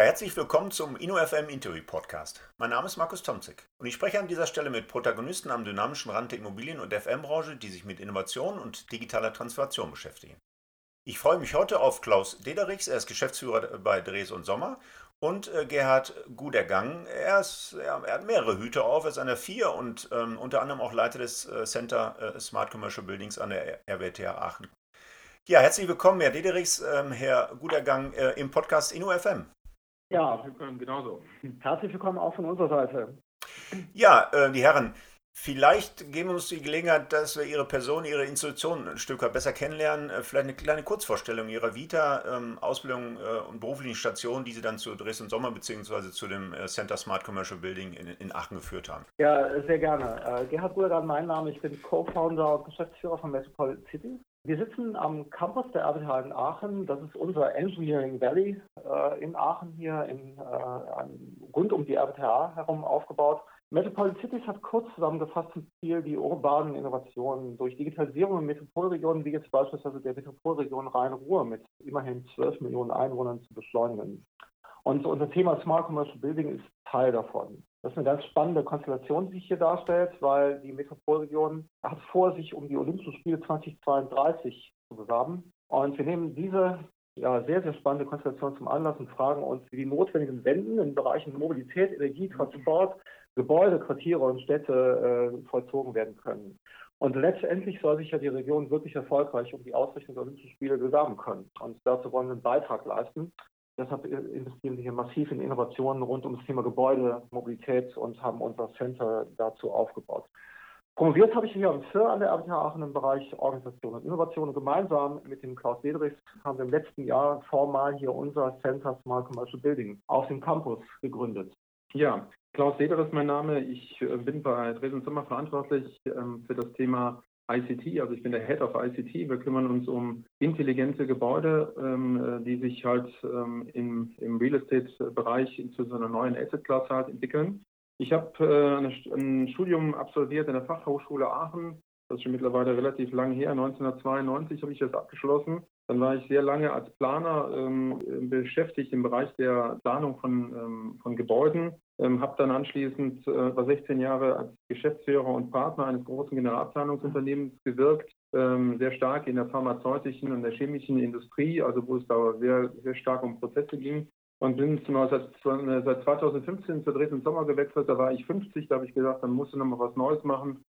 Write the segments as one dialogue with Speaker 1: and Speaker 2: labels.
Speaker 1: Ja, herzlich willkommen zum InnoFM Interview Podcast. Mein Name ist Markus Tomzig und ich spreche an dieser Stelle mit Protagonisten am dynamischen Rand der Immobilien- und FM-Branche, die sich mit Innovation und digitaler Transformation beschäftigen. Ich freue mich heute auf Klaus Dederichs, er ist Geschäftsführer bei Dres und Sommer und äh, Gerhard Gudergang. Er, ist, er, hat mehrere Hüte auf, er ist an der 4 und ähm, unter anderem auch Leiter des äh, Center äh, Smart Commercial Buildings an der RWTH Aachen. Ja, herzlich willkommen, Herr Dederichs, ähm, Herr Gudergang äh, im Podcast InnoFM.
Speaker 2: Ja, genauso. Herzlich willkommen auch von unserer Seite.
Speaker 1: Ja, äh, die Herren, vielleicht geben wir uns die Gelegenheit, dass wir Ihre Person, Ihre Institution ein Stück weit besser kennenlernen. Äh, vielleicht eine kleine Kurzvorstellung Ihrer Vita, ähm, Ausbildung äh, und beruflichen Station, die Sie dann zu Dresden Sommer bzw. zu dem äh, Center Smart Commercial Building in, Aachen geführt haben.
Speaker 2: Ja, sehr gerne. Gerhard Gudergan, mein Name. Ich bin Co-Founder und Geschäftsführer von Metropolitan City. Wir sitzen am Campus der RWTH in Aachen. Das ist unser Engineering Valley in Aachen hier in, rund um die RWTH herum aufgebaut. Metropolitan Cities hat kurz zusammengefasst zum Ziel, die urbanen Innovationen durch Digitalisierung in Metropolregionen, wie jetzt beispielsweise der Metropolregion Rhein-Ruhr mit immerhin 12 Millionen Einwohnern zu beschleunigen. Und unser Thema Smart Commercial Building ist Teil davon. Das ist eine ganz spannende Konstellation, die sich hier darstellt, weil die Metropolregion hat vor, sich um die Olympischen Spiele 2032 zu bewerben. Und wir nehmen diese ja, sehr, sehr spannende Konstellation zum Anlass und fragen uns, wie die notwendigen Wenden in Bereichen Mobilität, Energie, Transport, Gebäude, Quartiere und Städte äh, vollzogen werden können. Und letztendlich soll sich ja die Region wirklich erfolgreich um die Ausrichtung der Olympischen Spiele bewerben können. Und dazu wollen wir einen Beitrag leisten. Deshalb investieren wir hier massiv in Innovationen rund um das Thema Gebäude, Mobilität und haben unser Center dazu aufgebaut. Promoviert habe ich hier am FIR an der RWTH Aachen im Bereich Organisation und Innovation. Und gemeinsam mit dem Klaus Dedrichs haben wir im letzten Jahr formal hier unser Center Smart Commercial Building auf dem Campus gegründet.
Speaker 3: Ja, Klaus Seder ist mein Name. Ich äh, bin bei Dresden Sommer verantwortlich ähm, für das Thema ICT, also ich bin der Head of ICT. Wir kümmern uns um intelligente Gebäude, ähm, äh, die sich halt ähm, im, Real Estate-Bereich zu so einer neuen Asset-Class halt entwickeln. Ich habe äh, ein Studium absolviert in der Fachhochschule Aachen. Das ist schon mittlerweile relativ lang her. 1992 habe ich das abgeschlossen. Dann war ich sehr lange als Planer ähm, beschäftigt im Bereich der Planung von, ähm, von Gebäuden ähm, habe dann anschließend äh, war 16 Jahre als Geschäftsführer und Partner eines großen Generalplanungsunternehmens gewirkt, ähm, sehr stark in der pharmazeutischen und der chemischen Industrie, also wo es da sehr, sehr stark um Prozesse ging. Und bin seit, seit 2015 zur dritten Sommer gewechselt. Da war ich 50, da habe ich gesagt, dann musst du nochmal was Neues machen.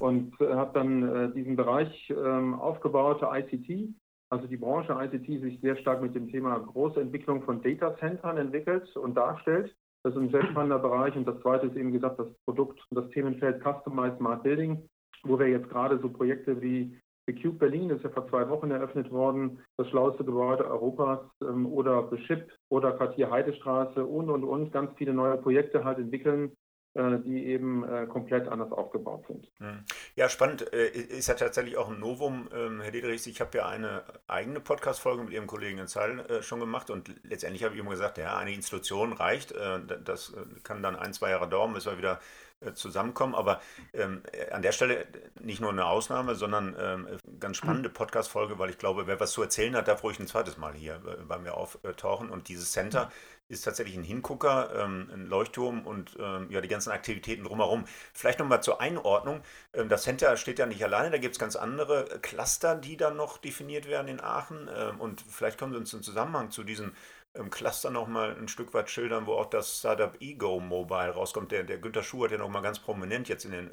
Speaker 3: Und äh, habe dann äh, diesen Bereich ähm, aufgebaut, ICT, also die Branche ICT sich sehr stark mit dem Thema große Entwicklung von Data Centern entwickelt und darstellt. Das ist ein sehr spannender Bereich. Und das zweite ist eben gesagt, das Produkt das Themenfeld Customized Smart Building, wo wir jetzt gerade so Projekte wie The Cube Berlin, ist ja vor zwei Wochen eröffnet worden, das schlauste Gebäude Europas ähm, oder The Ship oder Quartier Heidestraße und, und, und ganz viele neue Projekte halt entwickeln, äh, die eben äh, komplett anders aufgebaut sind.
Speaker 1: Hm. Ja, spannend. Äh, ist ja tatsächlich auch ein Novum, ähm, Herr Dietrich. Ich habe ja eine eigene Podcast-Folge mit Ihrem Kollegen in Zeil schon gemacht und letztendlich habe ich immer gesagt, ja, eine Institution reicht. Das kann dann ein, zwei Jahre dauern, bis wir wieder zusammenkommen. Aber ähm, an der Stelle nicht nur eine Ausnahme, sondern ähm, ganz spannende Podcast-Folge, weil ich glaube, wer was zu erzählen hat, darf ruhig ein zweites Mal hier bei mir auftauchen. Und dieses Center ist tatsächlich ein Hingucker, ähm, ein Leuchtturm und ähm, ja, die ganzen Aktivitäten drumherum. Vielleicht nochmal zur Einordnung. Ähm, das Center steht ja nicht alleine, da gibt es ganz andere Cluster, die dann noch definiert werden in Aachen. Ähm, und vielleicht können Sie uns im Zusammenhang zu diesen ähm, Cluster nochmal ein Stück weit schildern, wo auch das Startup Ego Mobile rauskommt. Der, der Günther Schuh hat ja nochmal ganz prominent jetzt in den,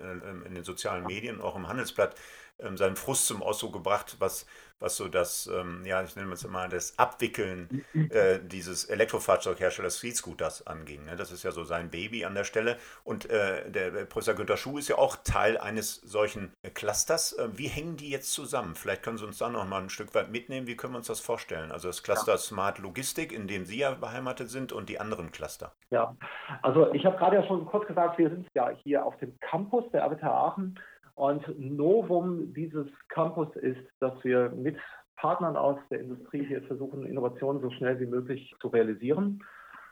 Speaker 1: in den sozialen Medien, auch im Handelsblatt, ähm, seinen Frust zum Ausdruck gebracht, was, was so das, ähm, ja, ich nenne es mal, das Abwickeln äh, dieses Elektrofahrzeugherstellers Street Scooters anging. Ne? Das ist ja so sein Baby an der Stelle. Und äh, der Professor Günter Schuh ist ja auch Teil eines solchen äh, Clusters. Äh, wie hängen die jetzt zusammen? Vielleicht können Sie uns da noch mal ein Stück weit mitnehmen. Wie können wir uns das vorstellen? Also das Cluster ja. Smart Logistik, in dem Sie ja beheimatet sind, und die anderen Cluster.
Speaker 2: Ja, also ich habe gerade ja schon kurz gesagt, wir sind ja hier auf dem Campus der RWTH Aachen und Novum dieses Campus ist, dass wir mit Partnern aus der Industrie hier versuchen, Innovationen so schnell wie möglich zu realisieren.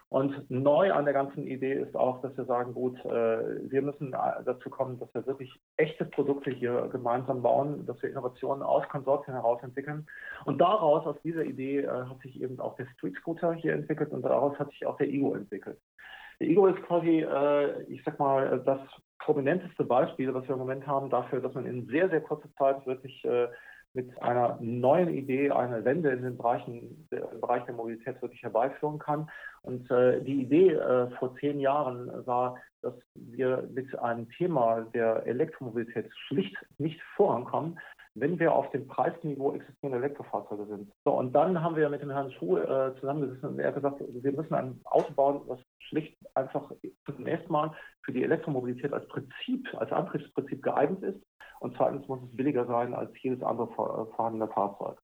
Speaker 2: Und neu an der ganzen Idee ist auch, dass wir sagen, gut, äh, wir müssen dazu kommen, dass wir wirklich echte Produkte hier gemeinsam bauen, dass wir Innovationen aus Konsortien heraus entwickeln. Und daraus, aus dieser Idee, äh, hat sich eben auch der Street Scooter hier entwickelt und daraus hat sich auch der Ego entwickelt. Der Ego ist quasi, äh, ich sag mal, das prominenteste Beispiel, was wir im Moment haben, dafür, dass man in sehr, sehr kurzer Zeit wirklich mit einer neuen Idee eine Wende in den Bereichen, im Bereich der Mobilität wirklich herbeiführen kann. Und äh, die Idee äh, vor zehn Jahren war, dass wir mit einem Thema der Elektromobilität schlicht nicht vorankommen, wenn wir auf dem Preisniveau existierende Elektrofahrzeuge sind. So, und dann haben wir mit dem Herrn Schuh äh, zusammengesessen und er hat gesagt, wir müssen ein Auto bauen, was schlicht einfach zunächst mal für die Elektromobilität als Prinzip, als Antriebsprinzip geeignet ist und zweitens muss es billiger sein als jedes andere vorhandene Fahrzeug.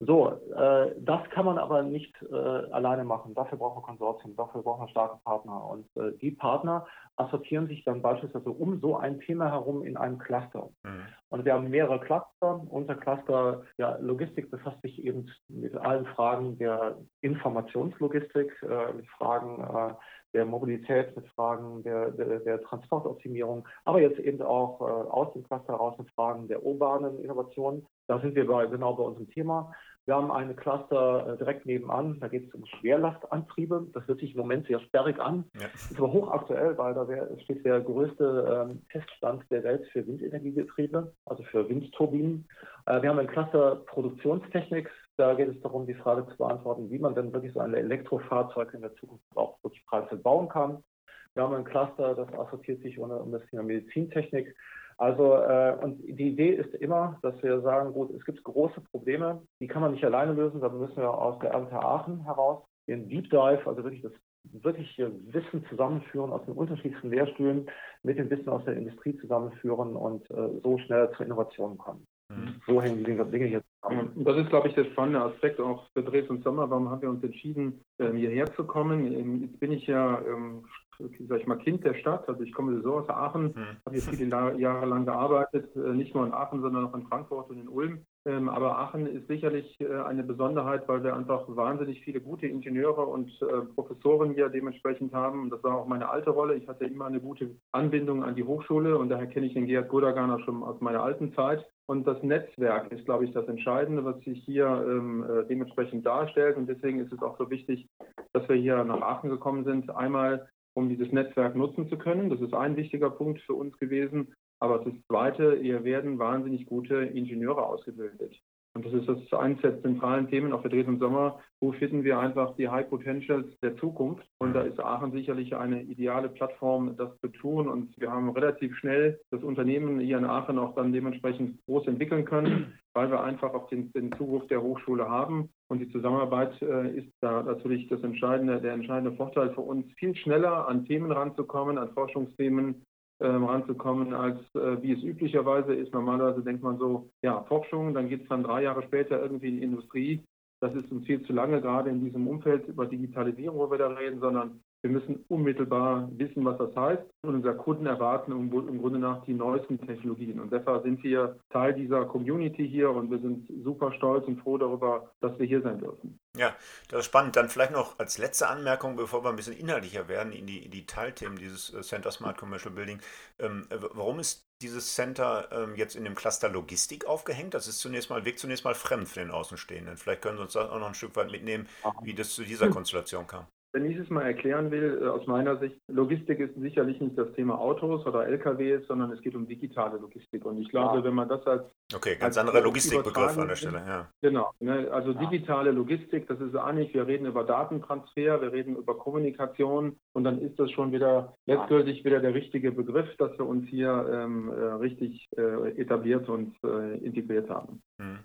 Speaker 2: So, äh, das kann man aber nicht äh, alleine machen. Dafür brauchen wir Konsortien, dafür brauchen wir starke Partner. Und äh, die Partner assortieren sich dann beispielsweise um so ein Thema herum in einem Cluster. Mhm. Und wir haben mehrere Cluster. Unser Cluster ja, Logistik befasst sich eben mit allen Fragen der Informationslogistik, äh, mit Fragen äh, der Mobilität, mit Fragen der, der, der, Transportoptimierung, aber jetzt eben auch äh, aus dem Cluster heraus mit Fragen der urbanen Innovation. Da sind wir bei, genau bei unserem Thema. Wir haben eine Cluster äh, direkt nebenan, da geht es um Schwerlastantriebe. Das hört sich im Moment sehr sperrig an, ja. ist aber hochaktuell, weil da steht der größte ähm, Teststand der Welt für Windenergiegetriebe, also für Windturbinen. Äh, wir haben ein Cluster Produktionstechnik, da geht es darum, die Frage zu beantworten, wie man denn wirklich so ein Elektrofahrzeug in der Zukunft auch wirklich preiswert bauen kann. Wir haben ein Cluster, das assoziiert sich um das Thema Medizintechnik. Also, äh, und die Idee ist immer, dass wir sagen, gut, es gibt große Probleme, die kann man nicht alleine lösen, da müssen wir aus der RWTH Aachen heraus den Deep Dive, also wirklich das wirkliche Wissen zusammenführen aus den unterschiedlichsten Lehrstühlen mit dem Wissen aus der Industrie zusammenführen und äh, so schnell zur Innovation kommen. Mhm. So hängen die Dinge hier zusammen.
Speaker 3: Das ist, glaube ich, der spannende Aspekt auch für Dresden Sommer. Warum haben wir uns entschieden, ähm, hierher zu kommen? Ähm, jetzt bin ich ja, ähm, sag ich mal, Kind der Stadt. Also ich komme so aus Aachen, mhm. habe hier viele Jahre lang gearbeitet, äh, nicht nur in Aachen, sondern auch in Frankfurt und in Ulm. Aber Aachen ist sicherlich äh, eine Besonderheit, weil wir einfach wahnsinnig viele gute Ingenieure und äh, Professoren hier dementsprechend haben. Das war auch meine alte Rolle. Ich hatte immer eine gute Anbindung an die Hochschule und daher kenne ich den Gerhard Gurdagerner schon aus meiner alten Zeit. Und das Netzwerk ist, glaube ich, das Entscheidende, was sich hier ähm, äh, dementsprechend darstellt. Und deswegen ist es auch so wichtig, dass wir hier nach Aachen gekommen sind. Einmal, um dieses Netzwerk nutzen zu können. Das ist ein wichtiger Punkt für uns gewesen. Aber das Zweite, hier werden wahnsinnig gute Ingenieure ausgebildet. Und das ist das eines der zentralen Themen auch für Dresden Sommer. Wo finden wir einfach die High Potentials der Zukunft? Und da ist Aachen sicherlich eine ideale Plattform, das zu tun. Und wir haben relativ schnell das Unternehmen hier in Aachen auch dann dementsprechend groß entwickeln können, weil wir einfach auch den, den Zuruf der Hochschule haben. Und die Zusammenarbeit äh, ist da natürlich das entscheidende, der entscheidende Vorteil für uns, viel schneller an Themen ranzukommen, an Forschungsthemen, ähm, ranzukommen, als äh, wie es üblicherweise ist. Normalerweise denkt man so, ja, Forschung, dann geht es dann drei Jahre später irgendwie in die Industrie. Das ist uns viel zu lange, gerade in diesem Umfeld über Digitalisierung, wo wir da reden, sondern wir müssen unmittelbar wissen, was das heißt. Und unsere Kunden erwarten im, Grunde nach die neuesten Technologien. Und deshalb sind wir Teil dieser Community hier und wir sind super stolz und froh darüber, dass wir hier sein dürfen.
Speaker 1: Ja, das ist spannend. Dann vielleicht noch als letzte Anmerkung, bevor wir ein bisschen inhaltlicher werden in die, in die Teilthemen dieses äh, Center Smart Commercial Building. Ähm, warum ist dieses Center ähm, jetzt in dem Cluster Logistik aufgehängt? Das ist zunächst mal, wirkt zunächst mal fremd für den Außenstehenden. Vielleicht können Sie uns auch noch ein Stück weit mitnehmen, wie das zu dieser Konstellation kam.
Speaker 3: Wenn ich es mal erklären will, äh, aus meiner Sicht, Logistik ist sicherlich nicht das Thema Autos oder LKWs, sondern es geht um digitale Logistik. Und ich glaube, ja. wenn man das als.
Speaker 1: Okay, ganz anderer Logistikbegriff an der Stelle, ja.
Speaker 3: Genau. Ne, also digitale Logistik, das ist eigentlich, wir reden über Datentransfer, wir reden über Kommunikation und dann ist das schon wieder letztgültig wieder der richtige Begriff, dass wir uns hier ähm, äh, richtig äh, etabliert und äh, integriert haben. Mhm.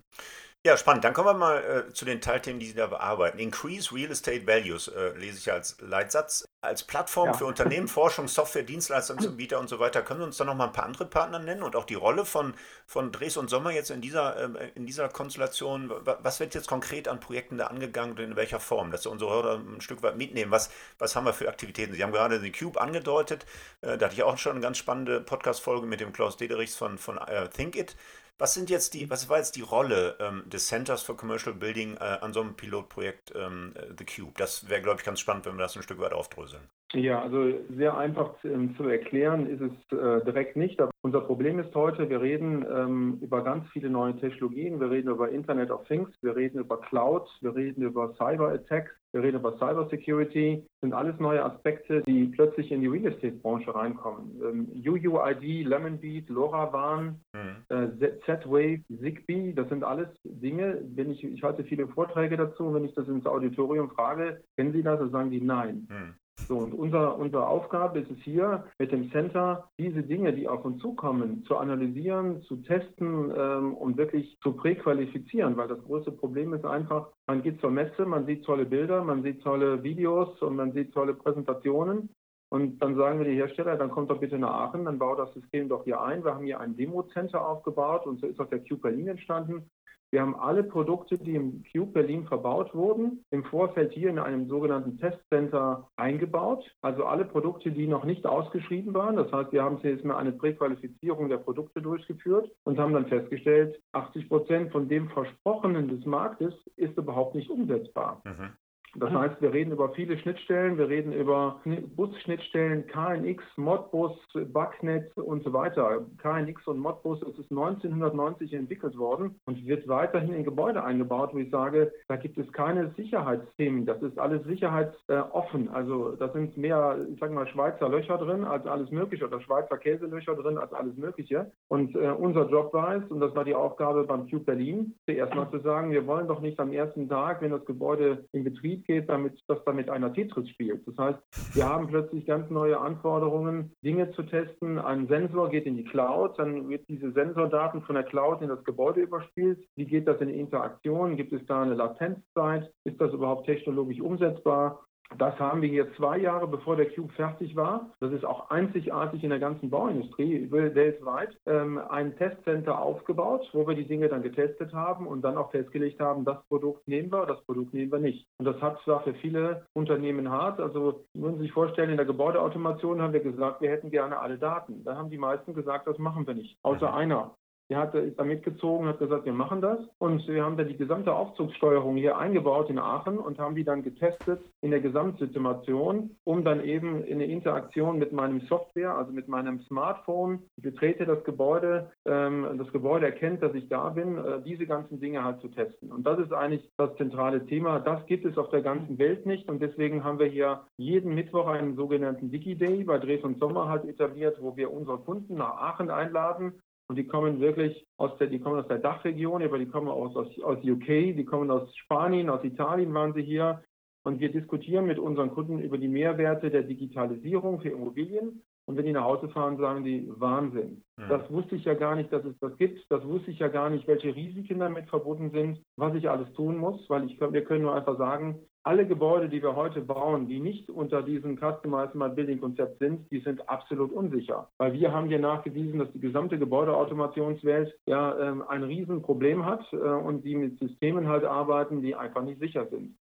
Speaker 1: Ja, spannend. Dann kommen wir mal äh, zu den Teilthemen, die Sie da bearbeiten. Increase Real Estate Values äh, lese ich als Leitsatz. Als Plattform ja. für Unternehmen, Forschung, Software, Dienstleistungsanbieter und so weiter. Können Sie uns da noch mal ein paar andere Partner nennen und auch die Rolle von, von Dres und Sommer jetzt in dieser, äh, in dieser Konstellation? Was wird jetzt konkret an Projekten da angegangen und in welcher Form? Dass unsere Hörer ein Stück weit mitnehmen. Was, was haben wir für Aktivitäten? Sie haben gerade den Cube angedeutet. Äh, da hatte ich auch schon eine ganz spannende Podcast-Folge mit dem Klaus Dederichs von, von uh, Think It. Was sind jetzt die, was war jetzt die Rolle ähm, des Centers for Commercial Building äh, an so einem Pilotprojekt ähm, The Cube? Das wäre, glaube ich, ganz spannend, wenn wir das ein Stück weit aufdröseln.
Speaker 3: Ja, also sehr einfach zu, ähm, zu erklären ist es äh, direkt nicht. Aber unser Problem ist heute, wir reden ähm, über ganz viele neue Technologien. Wir reden über Internet of Things, wir reden über Cloud, wir reden über Cyber Attacks, wir reden über Cyber Security. Das sind alles neue Aspekte, die plötzlich in die Real Estate Branche reinkommen. Ähm, UUID, Lemonbeat, LoRaWAN, mhm. äh, Z-Wave, Zigbee, das sind alles Dinge. Wenn ich, ich halte viele Vorträge dazu, wenn ich das ins Auditorium frage, kennen Sie das? Dann sagen die nein. Mhm. So, und unser, unsere Aufgabe ist es hier, mit dem Center diese Dinge, die auf uns zukommen, zu analysieren, zu testen ähm, und wirklich zu präqualifizieren, weil das größte Problem ist einfach, man geht zur Messe, man sieht tolle Bilder, man sieht tolle Videos und man sieht tolle Präsentationen und dann sagen wir die Hersteller, dann kommt doch bitte nach Aachen, dann baut das System doch hier ein. Wir haben hier ein Demo-Center aufgebaut und so ist auch der Cube Berlin entstanden. Wir haben alle Produkte, die im Cube Berlin verbaut wurden, im Vorfeld hier in einem sogenannten Testcenter eingebaut. Also alle Produkte, die noch nicht ausgeschrieben waren. Das heißt, wir haben jetzt mal eine Präqualifizierung der Produkte durchgeführt und haben dann festgestellt, 80 Prozent von dem Versprochenen des Marktes ist überhaupt nicht umsetzbar. Mhm. Das heißt, wir reden über viele Schnittstellen, wir reden über Bus-Schnittstellen, KNX, Modbus, Bugnet und so weiter. KNX und Modbus, es ist 1990 entwickelt worden und wird weiterhin in Gebäude eingebaut, wo ich sage, da gibt es keine Sicherheitsthemen. Das ist alles sicherheitsoffen. Also da sind mehr, ich sage mal, Schweizer Löcher drin als alles Mögliche oder Schweizer Käselöcher drin als alles Mögliche. Und äh, unser Job war es, und das war die Aufgabe beim Cube Berlin, zuerst mal zu sagen, wir wollen doch nicht am ersten Tag, wenn das Gebäude in Betrieb geht, damit das damit einer Tetris spielt. Das heißt, wir haben plötzlich ganz neue Anforderungen, Dinge zu testen. Ein Sensor geht in die Cloud, dann wird diese Sensordaten von der Cloud in das Gebäude überspielt. Wie geht das in Interaktion? Gibt es da eine Latenzzeit? Ist das überhaupt technologisch umsetzbar? Das haben wir hier zwei Jahre bevor der Cube fertig war. Das ist auch einzigartig in der ganzen Bauindustrie weltweit. Ähm, ein Testcenter aufgebaut, wo wir die Dinge dann getestet haben und dann auch festgelegt haben, das Produkt nehmen wir, das Produkt nehmen wir nicht. Und das hat zwar für viele Unternehmen hart. Also müssen Sie sich vorstellen, in der Gebäudeautomation haben wir gesagt, wir hätten gerne alle Daten. Da haben die meisten gesagt, das machen wir nicht. Außer mhm. einer. Der hat, ist da mitgezogen, hat gesagt, wir machen das. Und wir haben dann die gesamte Aufzugssteuerung hier eingebaut in Aachen und haben die dann getestet in der Gesamtsituation, um dann eben in der Interaktion mit meinem Software, also mit meinem Smartphone, ich betrete das Gebäude, ähm, das Gebäude erkennt, dass ich da bin, äh, diese ganzen Dinge halt zu testen. Und das ist eigentlich das zentrale Thema. Das gibt es auf der ganzen Welt nicht. Und deswegen haben wir hier jeden Mittwoch einen sogenannten Digi-Day bei Dres und Sommer halt etabliert, wo wir unsere Kunden nach Aachen einladen und die kommen wirklich aus der, die kommen aus der Dachregion, aber die kommen aus, aus, aus UK, die kommen aus Spanien, aus Italien waren sie hier. Und wir diskutieren mit unseren Kunden über die Mehrwerte der Digitalisierung für Immobilien. Und wenn die nach Hause fahren, sagen die Wahnsinn. Mhm. Das wusste ich ja gar nicht, dass es das gibt. Das wusste ich ja gar nicht, welche Risiken damit verbunden sind, was ich alles tun muss, weil ich, wir können nur einfach sagen, alle Gebäude, die wir heute bauen, die nicht unter diesem Customized My Building Konzept sind, die sind absolut unsicher. Weil wir haben hier nachgewiesen, dass die gesamte Gebäudeautomationswelt ja ähm, ein Riesenproblem hat äh, und die mit Systemen halt arbeiten, die einfach nicht sicher sind.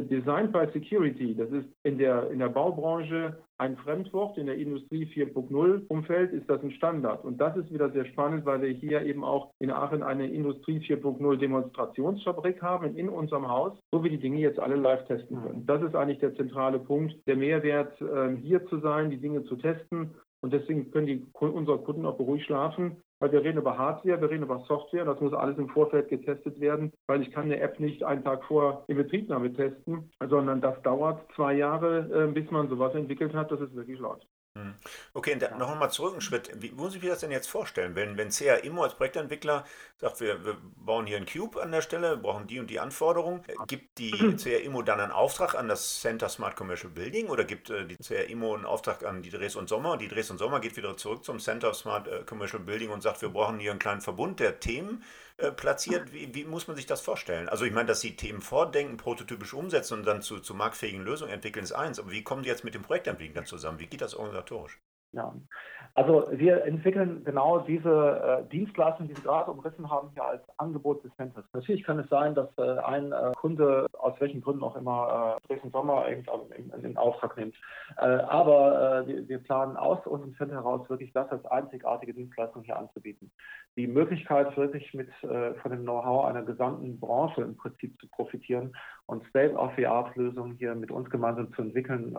Speaker 3: Designed by Security, das ist in der, in der Baubranche ein Fremdwort. In der Industrie 4.0 Umfeld ist das ein Standard. Und das ist wieder sehr spannend, weil wir hier eben auch in Aachen eine Industrie 4.0 Demonstrationsfabrik haben in unserem Haus, wo wir die Dinge jetzt alle live testen können. Das ist eigentlich der zentrale Punkt, der Mehrwert, ähm, hier zu sein, die Dinge zu testen. Und deswegen können die, unsere Kunden auch beruhigt schlafen, weil wir reden über Hardware, wir reden über Software, das muss alles im Vorfeld getestet werden, weil ich kann eine App nicht einen Tag vor Inbetriebnahme testen, sondern das dauert zwei Jahre, äh, bis man sowas entwickelt hat, dass es wirklich läuft.
Speaker 1: Hm. Okay, und dann noch einmal zurück einen Schritt. Wie muss ich mir das denn jetzt vorstellen? Wenn, wenn CA Immo als Projektentwickler sagt, wir, wir bauen hier einen Cube an der Stelle, brauchen die und die Anforderungen, gibt die CA Immo dann einen Auftrag an das Center Smart Commercial Building oder gibt äh, die CA Immo einen Auftrag an die Dres und Sommer? Die Dres und Sommer geht wieder zurück zum Center Smart äh, Commercial Building und sagt, wir brauchen hier einen kleinen Verbund der Themen äh, platziert. Wie, wie, muss man sich das vorstellen? Also ich meine, dass sie Themen vordenken, prototypisch umsetzen und dann zu, zu marktfähigen Lösungen entwickeln, ist eins. Aber wie kommen die jetzt mit dem Projektentwickler zusammen? Wie geht das organisatorisch?
Speaker 2: Ja, also wir entwickeln genau diese äh, Dienstleistungen, die Sie gerade umrissen haben, hier als Angebot des Centers. Natürlich kann es sein, dass äh, ein äh, Kunde aus welchen Gründen auch immer äh, Dresden Sommer in, in, in, Auftrag nimmt. Äh, aber äh, wir, wir, planen aus unserem Center heraus wirklich das als einzigartige Dienstleistung hier anzubieten. Die Möglichkeit wirklich mit äh, von dem Know-how einer gesamten Branche im Prinzip zu profitieren und State-of-the-Art-Lösungen hier mit uns gemeinsam zu entwickeln,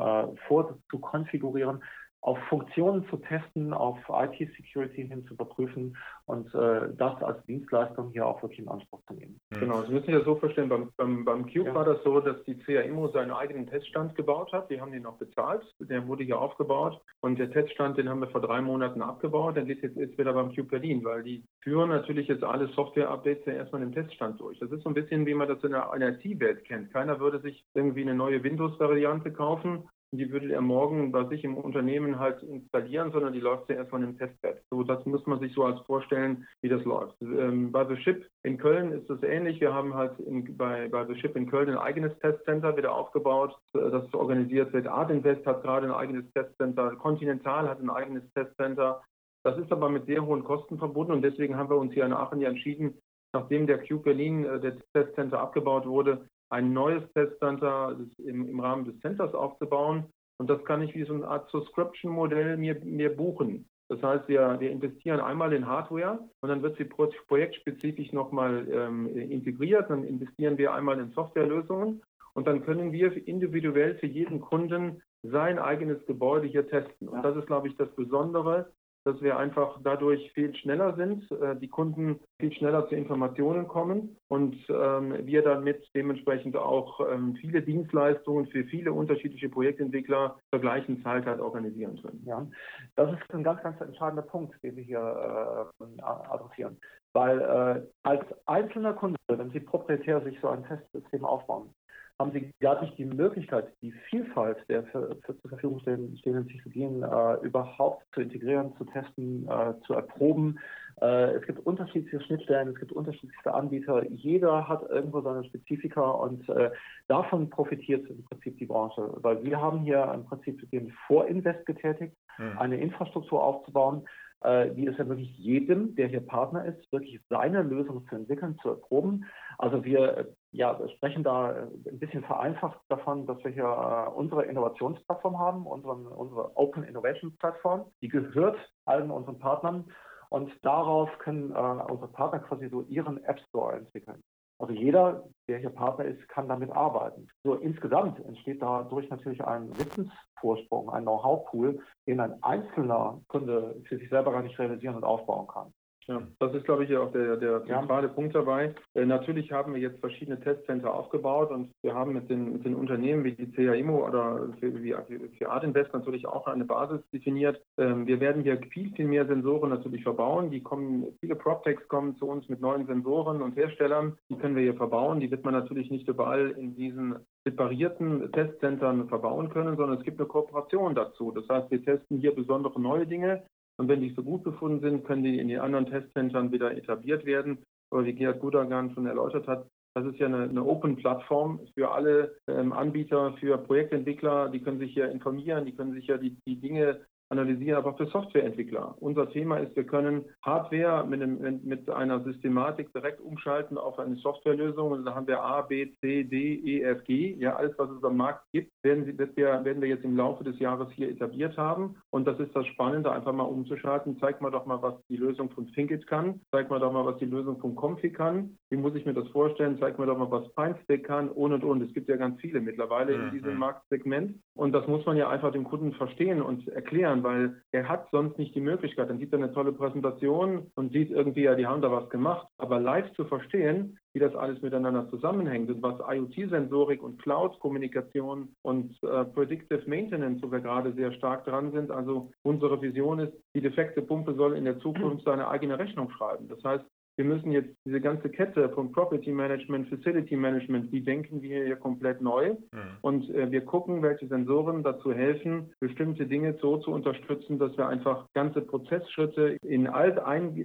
Speaker 2: vor zu konfigurieren auf Funktionen zu testen, auf IT-Security hin zu überprüfen und äh, das als Dienstleistung hier auch wirklich in Anspruch zu nehmen.
Speaker 3: Mhm. Genau, Sie müssen sich das so verstehen, beim, beim, beim Cube ja. war das so, dass die CAIMO seinen eigenen Teststand gebaut hat, die haben den noch bezahlt, der wurde hier aufgebaut und der Teststand, den haben wir vor drei Monaten abgebaut, der liegt jetzt, jetzt wieder beim Cube Berlin, weil die führen natürlich jetzt alle Software-Updates ja erstmal im Teststand durch. Das ist so ein bisschen, wie man das in der IT-Welt kennt. Keiner würde sich irgendwie eine neue Windows-Variante kaufen die würde er morgen bei sich im Unternehmen halt installieren, sondern die läuft ja erstmal im Testbed. So, das muss man sich so als vorstellen, wie das läuft. Ähm, bei The Ship in Köln ist das ähnlich. Wir haben halt in, bei, bei The Ship in Köln ein eigenes Testcenter wieder aufgebaut, äh, das organisiert wird. Art Invest hat gerade ein eigenes Testcenter. Continental hat ein eigenes Testcenter. Das ist aber mit sehr hohen Kosten verbunden und deswegen haben wir uns hier in Aachen ja entschieden, nachdem der Cube Berlin, äh, der Testcenter abgebaut wurde, ein neues Testcenter im, im Rahmen des Centers aufzubauen. Und das kann ich wie so eine Art Subscription-Modell mir, mir buchen. Das heißt, wir, wir investieren einmal in Hardware und dann wird sie projektspezifisch nochmal ähm, integriert. Dann investieren wir einmal in Softwarelösungen und dann können wir individuell für jeden Kunden sein eigenes Gebäude hier testen. Und das ist, glaube ich, das Besondere dass wir einfach dadurch viel schneller sind, äh, die Kunden viel schneller zu Informationen kommen und ähm, wir damit dementsprechend auch ähm, viele Dienstleistungen für viele unterschiedliche Projektentwickler zur gleichen Zeit halt organisieren können.
Speaker 2: Ja, das ist ein ganz, ganz entscheidender Punkt, den wir hier äh, adressieren. Weil äh, als einzelner Kunde, wenn Sie proprietär sich so ein Testsystem aufbauen, haben sie gar nicht die Möglichkeit, die Vielfalt der für, für zur Verfügung stehenden Technologien äh, überhaupt zu integrieren, zu testen, äh, zu erproben. Äh, es gibt unterschiedliche Schnittstellen, es gibt unterschiedlichste Anbieter. Jeder hat irgendwo seine Spezifika und äh, davon profitiert im Prinzip die Branche, weil wir haben hier im Prinzip den Vorinvest getätigt, mhm. eine Infrastruktur aufzubauen, äh, die es ja wirklich jedem, der hier Partner ist, wirklich seine Lösung zu entwickeln, zu erproben. Also wir ja, sprechen da äh, ein bisschen vereinfacht davon, dass wir hier äh, unsere Innovationsplattform haben, unseren, unsere Open Innovation Plattform. Die gehört allen unseren Partnern und darauf können äh, unsere Partner quasi so ihren App Store entwickeln. Also jeder, der hier Partner ist, kann damit arbeiten. So insgesamt entsteht dadurch natürlich ein Wissensvorsprung, ein Know-how-Pool, den ein einzelner Kunde für sich selber gar nicht realisieren und aufbauen kann.
Speaker 3: Ja, das ist, glaube ich, auch der, der zentrale ja. Punkt dabei. Äh, natürlich haben wir jetzt verschiedene Testcenter aufgebaut und wir haben mit den, mit den Unternehmen wie die CAIMO oder für, wie, für Art Invest natürlich auch eine Basis definiert. Ähm, wir werden hier viel, viel mehr Sensoren natürlich verbauen. Die kommen, viele PropTechs kommen zu uns mit neuen Sensoren und Herstellern. Die können wir hier verbauen. Die wird man natürlich nicht überall in diesen separierten Testzentren verbauen können, sondern es gibt eine Kooperation dazu. Das heißt, wir testen hier besondere neue Dinge und wenn die so gut befunden sind, können die in den anderen Testzentren wieder etabliert werden. Aber wie Gerhard Gudagan schon erläutert hat, das ist ja eine, eine Open-Plattform für alle ähm, Anbieter, für Projektentwickler. Die können sich hier informieren, die können sich ja die, die Dinge analysieren, aber auch für Softwareentwickler. Unser Thema ist, wir können Hardware mit, einem, mit einer Systematik direkt umschalten auf eine Softwarelösung. Und da haben wir A, B, C, D, E, F, G. Ja, alles, was es am Markt gibt, werden, wir, werden wir jetzt im Laufe des Jahres hier etabliert haben. Und das ist das Spannende, einfach mal umzuschalten. Zeig mal doch mal, was die Lösung von Thinkit kann. Zeig mal doch mal, was die Lösung von Comfy kann. Wie muss ich mir das vorstellen? Zeig mir doch mal, was PineStack kann und und und. Es gibt ja ganz viele mittlerweile mhm. in diesem Marktsegment. Und das muss man ja einfach dem Kunden verstehen und erklären, weil er hat sonst nicht die Möglichkeit. Dann sieht er eine tolle Präsentation und sieht irgendwie, ja, die haben da was gemacht. Aber live zu verstehen, wie das alles miteinander zusammenhängt und was IoT-Sensorik und Cloud-Kommunikation und äh, Predictive Maintenance, wo wir gerade sehr stark dran sind. Also unsere Vision ist, die defekte Pumpe soll in der Zukunft seine eigene Rechnung schreiben. Das heißt, wir müssen jetzt diese ganze Kette von Property Management, Facility Management, die denken wir hier komplett neu. Mhm. Und äh, wir gucken, welche Sensoren dazu helfen, bestimmte Dinge so zu unterstützen, dass wir einfach ganze Prozessschritte in alt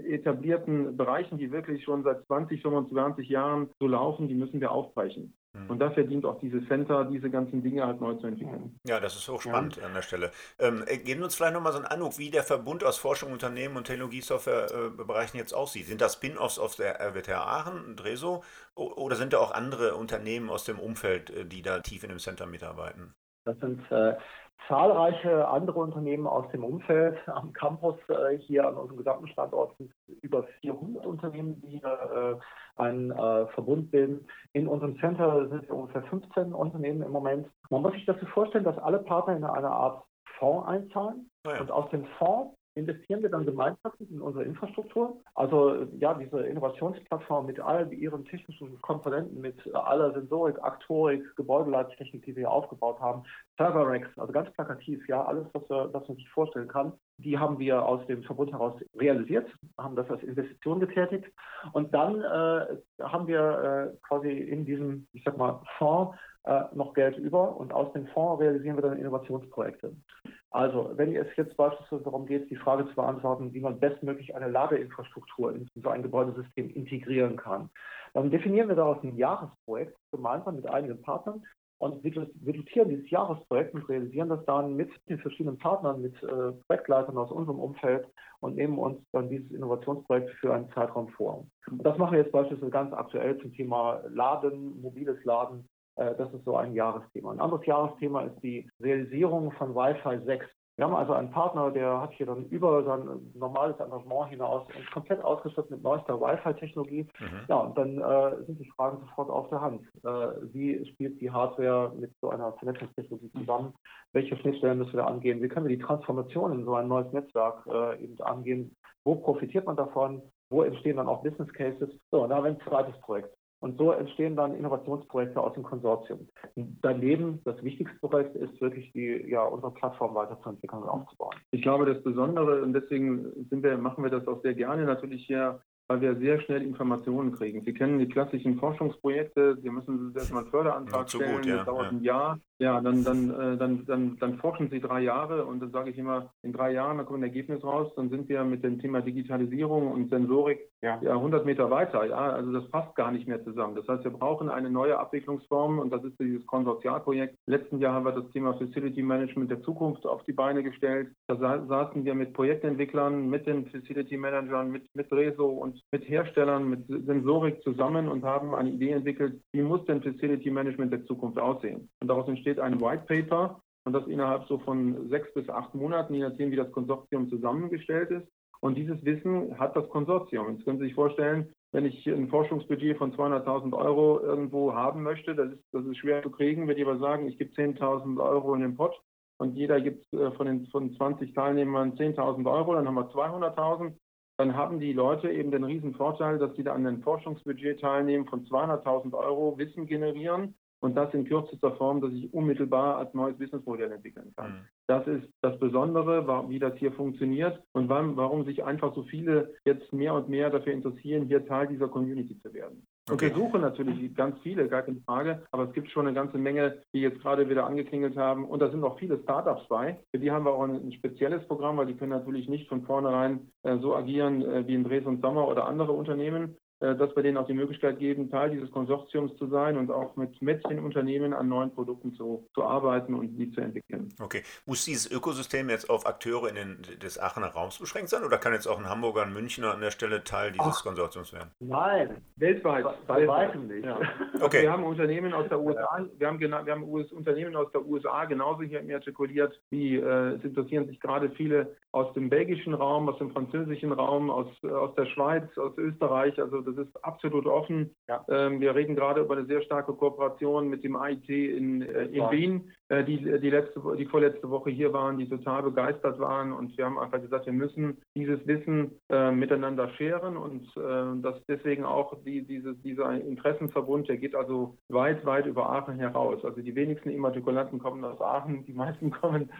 Speaker 3: etablierten Bereichen, die wirklich schon seit 20, 25 Jahren so laufen, die müssen wir aufbrechen. Mhm. Und dafür dient auch dieses Center, diese ganzen Dinge halt neu zu entwickeln.
Speaker 1: Ja, das ist hochspannend ja. an der Stelle. Ähm, äh, geben uns vielleicht nochmal so einen Eindruck, wie der Verbund aus Forschung, Unternehmen und Technologiesoftwarebereichen jetzt aussieht. Sind das Spin-offs aus der RWTH Aachen, Dreso, oder sind da auch andere Unternehmen aus dem Umfeld, äh, die da tief in dem Center mitarbeiten?
Speaker 2: Das sind äh, zahlreiche andere Unternehmen aus dem Umfeld. Am Campus äh, hier an unserem gesamten Standort sind über 400 Unternehmen, die äh, einen äh, Verbund bilden. In unserem Center sind es ungefähr 15 Unternehmen im Moment. Man muss sich dazu vorstellen, dass alle Partner in eine Art Fonds einzahlen. Oh ja. Und aus dem Fonds investieren wir dann gemeinschaftlich in unsere Infrastruktur. Also ja, diese Innovationsplattform mit all ihren technischen Komponenten, mit aller Sensorik, Aktorik, Gebäudeleittechnik, die wir hier aufgebaut haben, Server Racks, also ganz plakativ, ja, alles, was, was man sich vorstellen kann, die haben wir aus dem Verbund heraus realisiert, haben das als Investition getätigt und dann äh, haben wir äh, quasi in diesem, ich sag mal, Fonds äh, noch Geld über und aus dem Fonds realisieren wir dann Innovationsprojekte. Also, wenn es jetzt beispielsweise darum geht, die Frage zu beantworten, wie man bestmöglich eine Ladeinfrastruktur in so ein Gebäudesystem integrieren kann, dann definieren wir daraus ein Jahresprojekt gemeinsam mit einigen Partnern und dotieren dieses Jahresprojekt und realisieren das dann mit den verschiedenen Partnern, mit äh, Projektleitern aus unserem Umfeld und nehmen uns dann dieses Innovationsprojekt für einen Zeitraum vor. Und das machen wir jetzt beispielsweise ganz aktuell zum Thema Laden, mobiles Laden das ist so ein Jahresthema. Ein anderes Jahresthema ist die Realisierung von Wi-Fi 6. Wir haben also einen Partner, der hat hier dann über sein normales Engagement hinaus uns komplett ausgestattet mit neuester Wi-Fi-Technologie. Mhm. Ja, und dann äh, sind die Fragen sofort auf der Hand. Äh, wie spielt die Hardware mit so einer Vernetzungstechnologie zusammen? Welche Schnittstellen müssen wir angehen? Wie können wir die Transformation in so ein neues Netzwerk äh, eben angehen? Wo profitiert man davon? Wo entstehen dann auch Business Cases? So, und da haben wir ein zweites Projekt. Und so entstehen dann Innovationsprojekte aus dem Konsortium. daneben, das wichtigste Projekt ist wirklich die, ja, unsere Plattform weiterzuentwickeln und aufzubauen.
Speaker 3: Ich glaube, das Besondere, und deswegen wir, machen wir das auch sehr gerne natürlich hier weil wir sehr schnell Informationen kriegen. Sie kennen die klassischen Forschungsprojekte, Sie müssen erstmal einen Förderantrag ja, stellen, gut, ja, das dauert ja. ein Jahr. Ja, dann, dann, äh, dann, dann, dann forschen Sie drei Jahre und dann sage ich immer, in drei Jahren, da kommt ein Ergebnis raus, dann sind wir mit dem Thema Digitalisierung und Sensorik ja. ja 100 Meter weiter. Ja, also das passt gar nicht mehr zusammen. Das heißt, wir brauchen eine neue Abwicklungsform und das ist dieses Konsortialprojekt. Letzten Jahr haben wir das Thema Facility Management der Zukunft auf die Beine gestellt. Da saßen wir mit Projektentwicklern, mit den Facility Managern, mit, mit Reso und mit Herstellern, mit Sensorik zusammen und haben eine Idee entwickelt, wie muss denn Facility Management der Zukunft aussehen. Und daraus entsteht ein White Paper und das innerhalb so von sechs bis acht Monaten, je nachdem, wie das Konsortium zusammengestellt ist. Und dieses Wissen hat das Konsortium. Jetzt können Sie sich vorstellen, wenn ich ein Forschungsbudget von 200.000 Euro irgendwo haben möchte, das ist, das ist schwer zu kriegen, wenn die aber sagen, ich gebe 10.000 Euro in den Pott und jeder gibt äh, von den von 20 Teilnehmern 10.000 Euro, dann haben wir 200.000 dann haben die Leute eben den riesen Vorteil, dass sie da an einem Forschungsbudget teilnehmen von 200.000 Euro, Wissen generieren und das in kürzester Form, dass ich unmittelbar als neues Businessmodell entwickeln kann. Mhm. Das ist das Besondere, wie das hier funktioniert und warum sich einfach so viele jetzt mehr und mehr dafür interessieren, hier Teil dieser Community zu werden. Und wir suchen natürlich ganz viele, gar keine Frage, aber es gibt schon eine ganze Menge, die jetzt gerade wieder angeklingelt haben. Und da sind auch viele Startups bei. Für die haben wir auch ein, ein spezielles Programm, weil die können natürlich nicht von vornherein äh, so agieren äh, wie in Dresden Sommer oder andere Unternehmen. Äh, dass wir denen auch die Möglichkeit geben, Teil dieses Konsortiums zu sein und auch mit, mit den Unternehmen an neuen Produkten zu, zu arbeiten und die zu entwickeln.
Speaker 1: Okay. Muss dieses Ökosystem jetzt auf Akteure in den, des Aachener Raums beschränkt sein oder kann jetzt auch ein Hamburger, ein Münchner an der Stelle Teil dieses Ach, Konsortiums werden?
Speaker 3: Nein, weltweit. Bei weitem nicht. Ja. Okay. Wir haben Unternehmen aus der USA, wir haben, wir haben Unternehmen aus der USA genauso hier immatrikuliert, wie äh, es interessieren sich gerade viele aus dem belgischen Raum, aus dem französischen Raum, aus, äh, aus der Schweiz, aus Österreich. Also das ist absolut offen. Ja. Ähm, wir reden gerade über eine sehr starke Kooperation mit dem IT in, äh, in Wien, äh, die, die, letzte, die vorletzte Woche hier waren, die total begeistert waren. Und wir haben einfach gesagt, wir müssen dieses Wissen äh, miteinander scheren und äh, dass deswegen auch die, diese, dieser Interessenverbund, der geht also weit, weit über Aachen heraus. Also die wenigsten Immatrikulanten kommen aus Aachen, die meisten kommen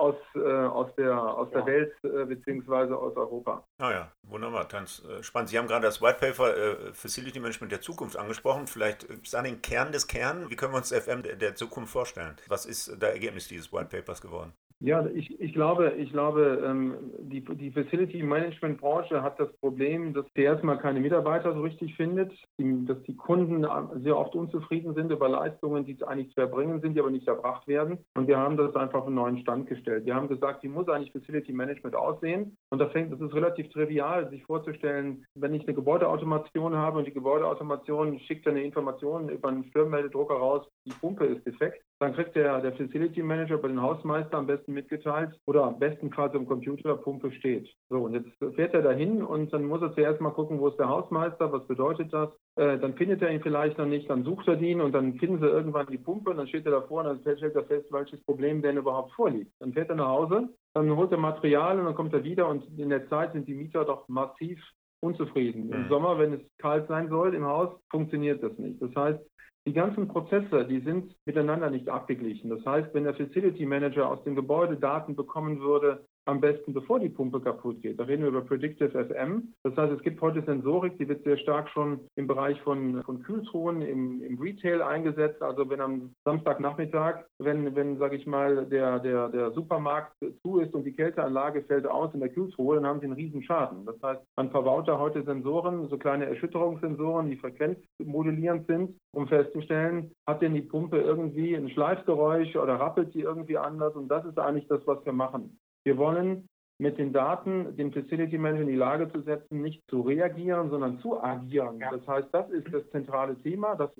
Speaker 3: aus, äh, aus der, aus der Welt äh, beziehungsweise aus Europa.
Speaker 1: Ah ja, wunderbar, ganz äh, spannend. Sie haben gerade das White Paper äh, Facility Management der Zukunft angesprochen. Vielleicht ist da den Kern des Kern. Wie können wir uns FM der, der Zukunft vorstellen? Was ist da Ergebnis dieses White Papers geworden?
Speaker 3: Ja, ich, ich glaube, ich glaube ähm, die, die Facility Management Branche hat das Problem, dass sie erstmal keine Mitarbeiter so richtig findet, dass die Kunden sehr oft unzufrieden sind über Leistungen, die eigentlich zu erbringen sind, die aber nicht erbracht werden. Und wir haben das einfach auf einen neuen Stand gestellt. Wir haben gesagt, wie muss eigentlich Facility Management aussehen? Und da fängt, das ist relativ trivial, sich vorzustellen, wenn ich eine Gebäudeautomation habe und die Gebäudeautomation schickt eine Information über einen Stirnmeldedrucker raus, die Pumpe ist defekt, dann kriegt der, der Facility Manager bei den Hausmeister am besten mitgeteilt oder am besten quasi im Computer, Pumpe steht. So, und jetzt fährt er dahin und dann muss er zuerst mal gucken, wo ist der Hausmeister, was bedeutet das? Äh, dann findet er ihn vielleicht noch nicht, dann sucht er ihn und dann finden sie irgendwann die Pumpe und dann steht er davor und dann stellt er fest, welches Problem denn überhaupt vorliegt. Dann fährt er nach Hause, dann holt er Material und dann kommt er wieder und in der Zeit sind die Mieter doch massiv unzufrieden. Mhm. Im Sommer, wenn es kalt sein soll im Haus, funktioniert das nicht. Das heißt, die ganzen Prozesse, die sind miteinander nicht abgeglichen. Das heißt, wenn der Facility Manager aus dem Gebäude Daten bekommen würde, am besten bevor die Pumpe kaputt geht. Da reden wir über Predictive FM. Das heißt, es gibt heute Sensorik, die wird sehr stark schon im Bereich von, von Kühltruhen im, im Retail eingesetzt. Also wenn am Samstagnachmittag, wenn, wenn sage ich mal, der, der, der Supermarkt zu ist und die Kälteanlage fällt aus in der Kühltruhe, dann haben sie einen riesen Schaden. Das heißt, man verbaut da heute Sensoren, so kleine Erschütterungssensoren, die frequenzmodulierend sind, um festzustellen, hat denn die Pumpe irgendwie ein Schleifgeräusch oder rappelt die irgendwie anders? Und das ist eigentlich das, was wir machen. Wir wollen mit den Daten den Facility Manager in die Lage zu setzen, nicht zu reagieren, sondern zu agieren. Ja. Das heißt, das ist das zentrale Thema, das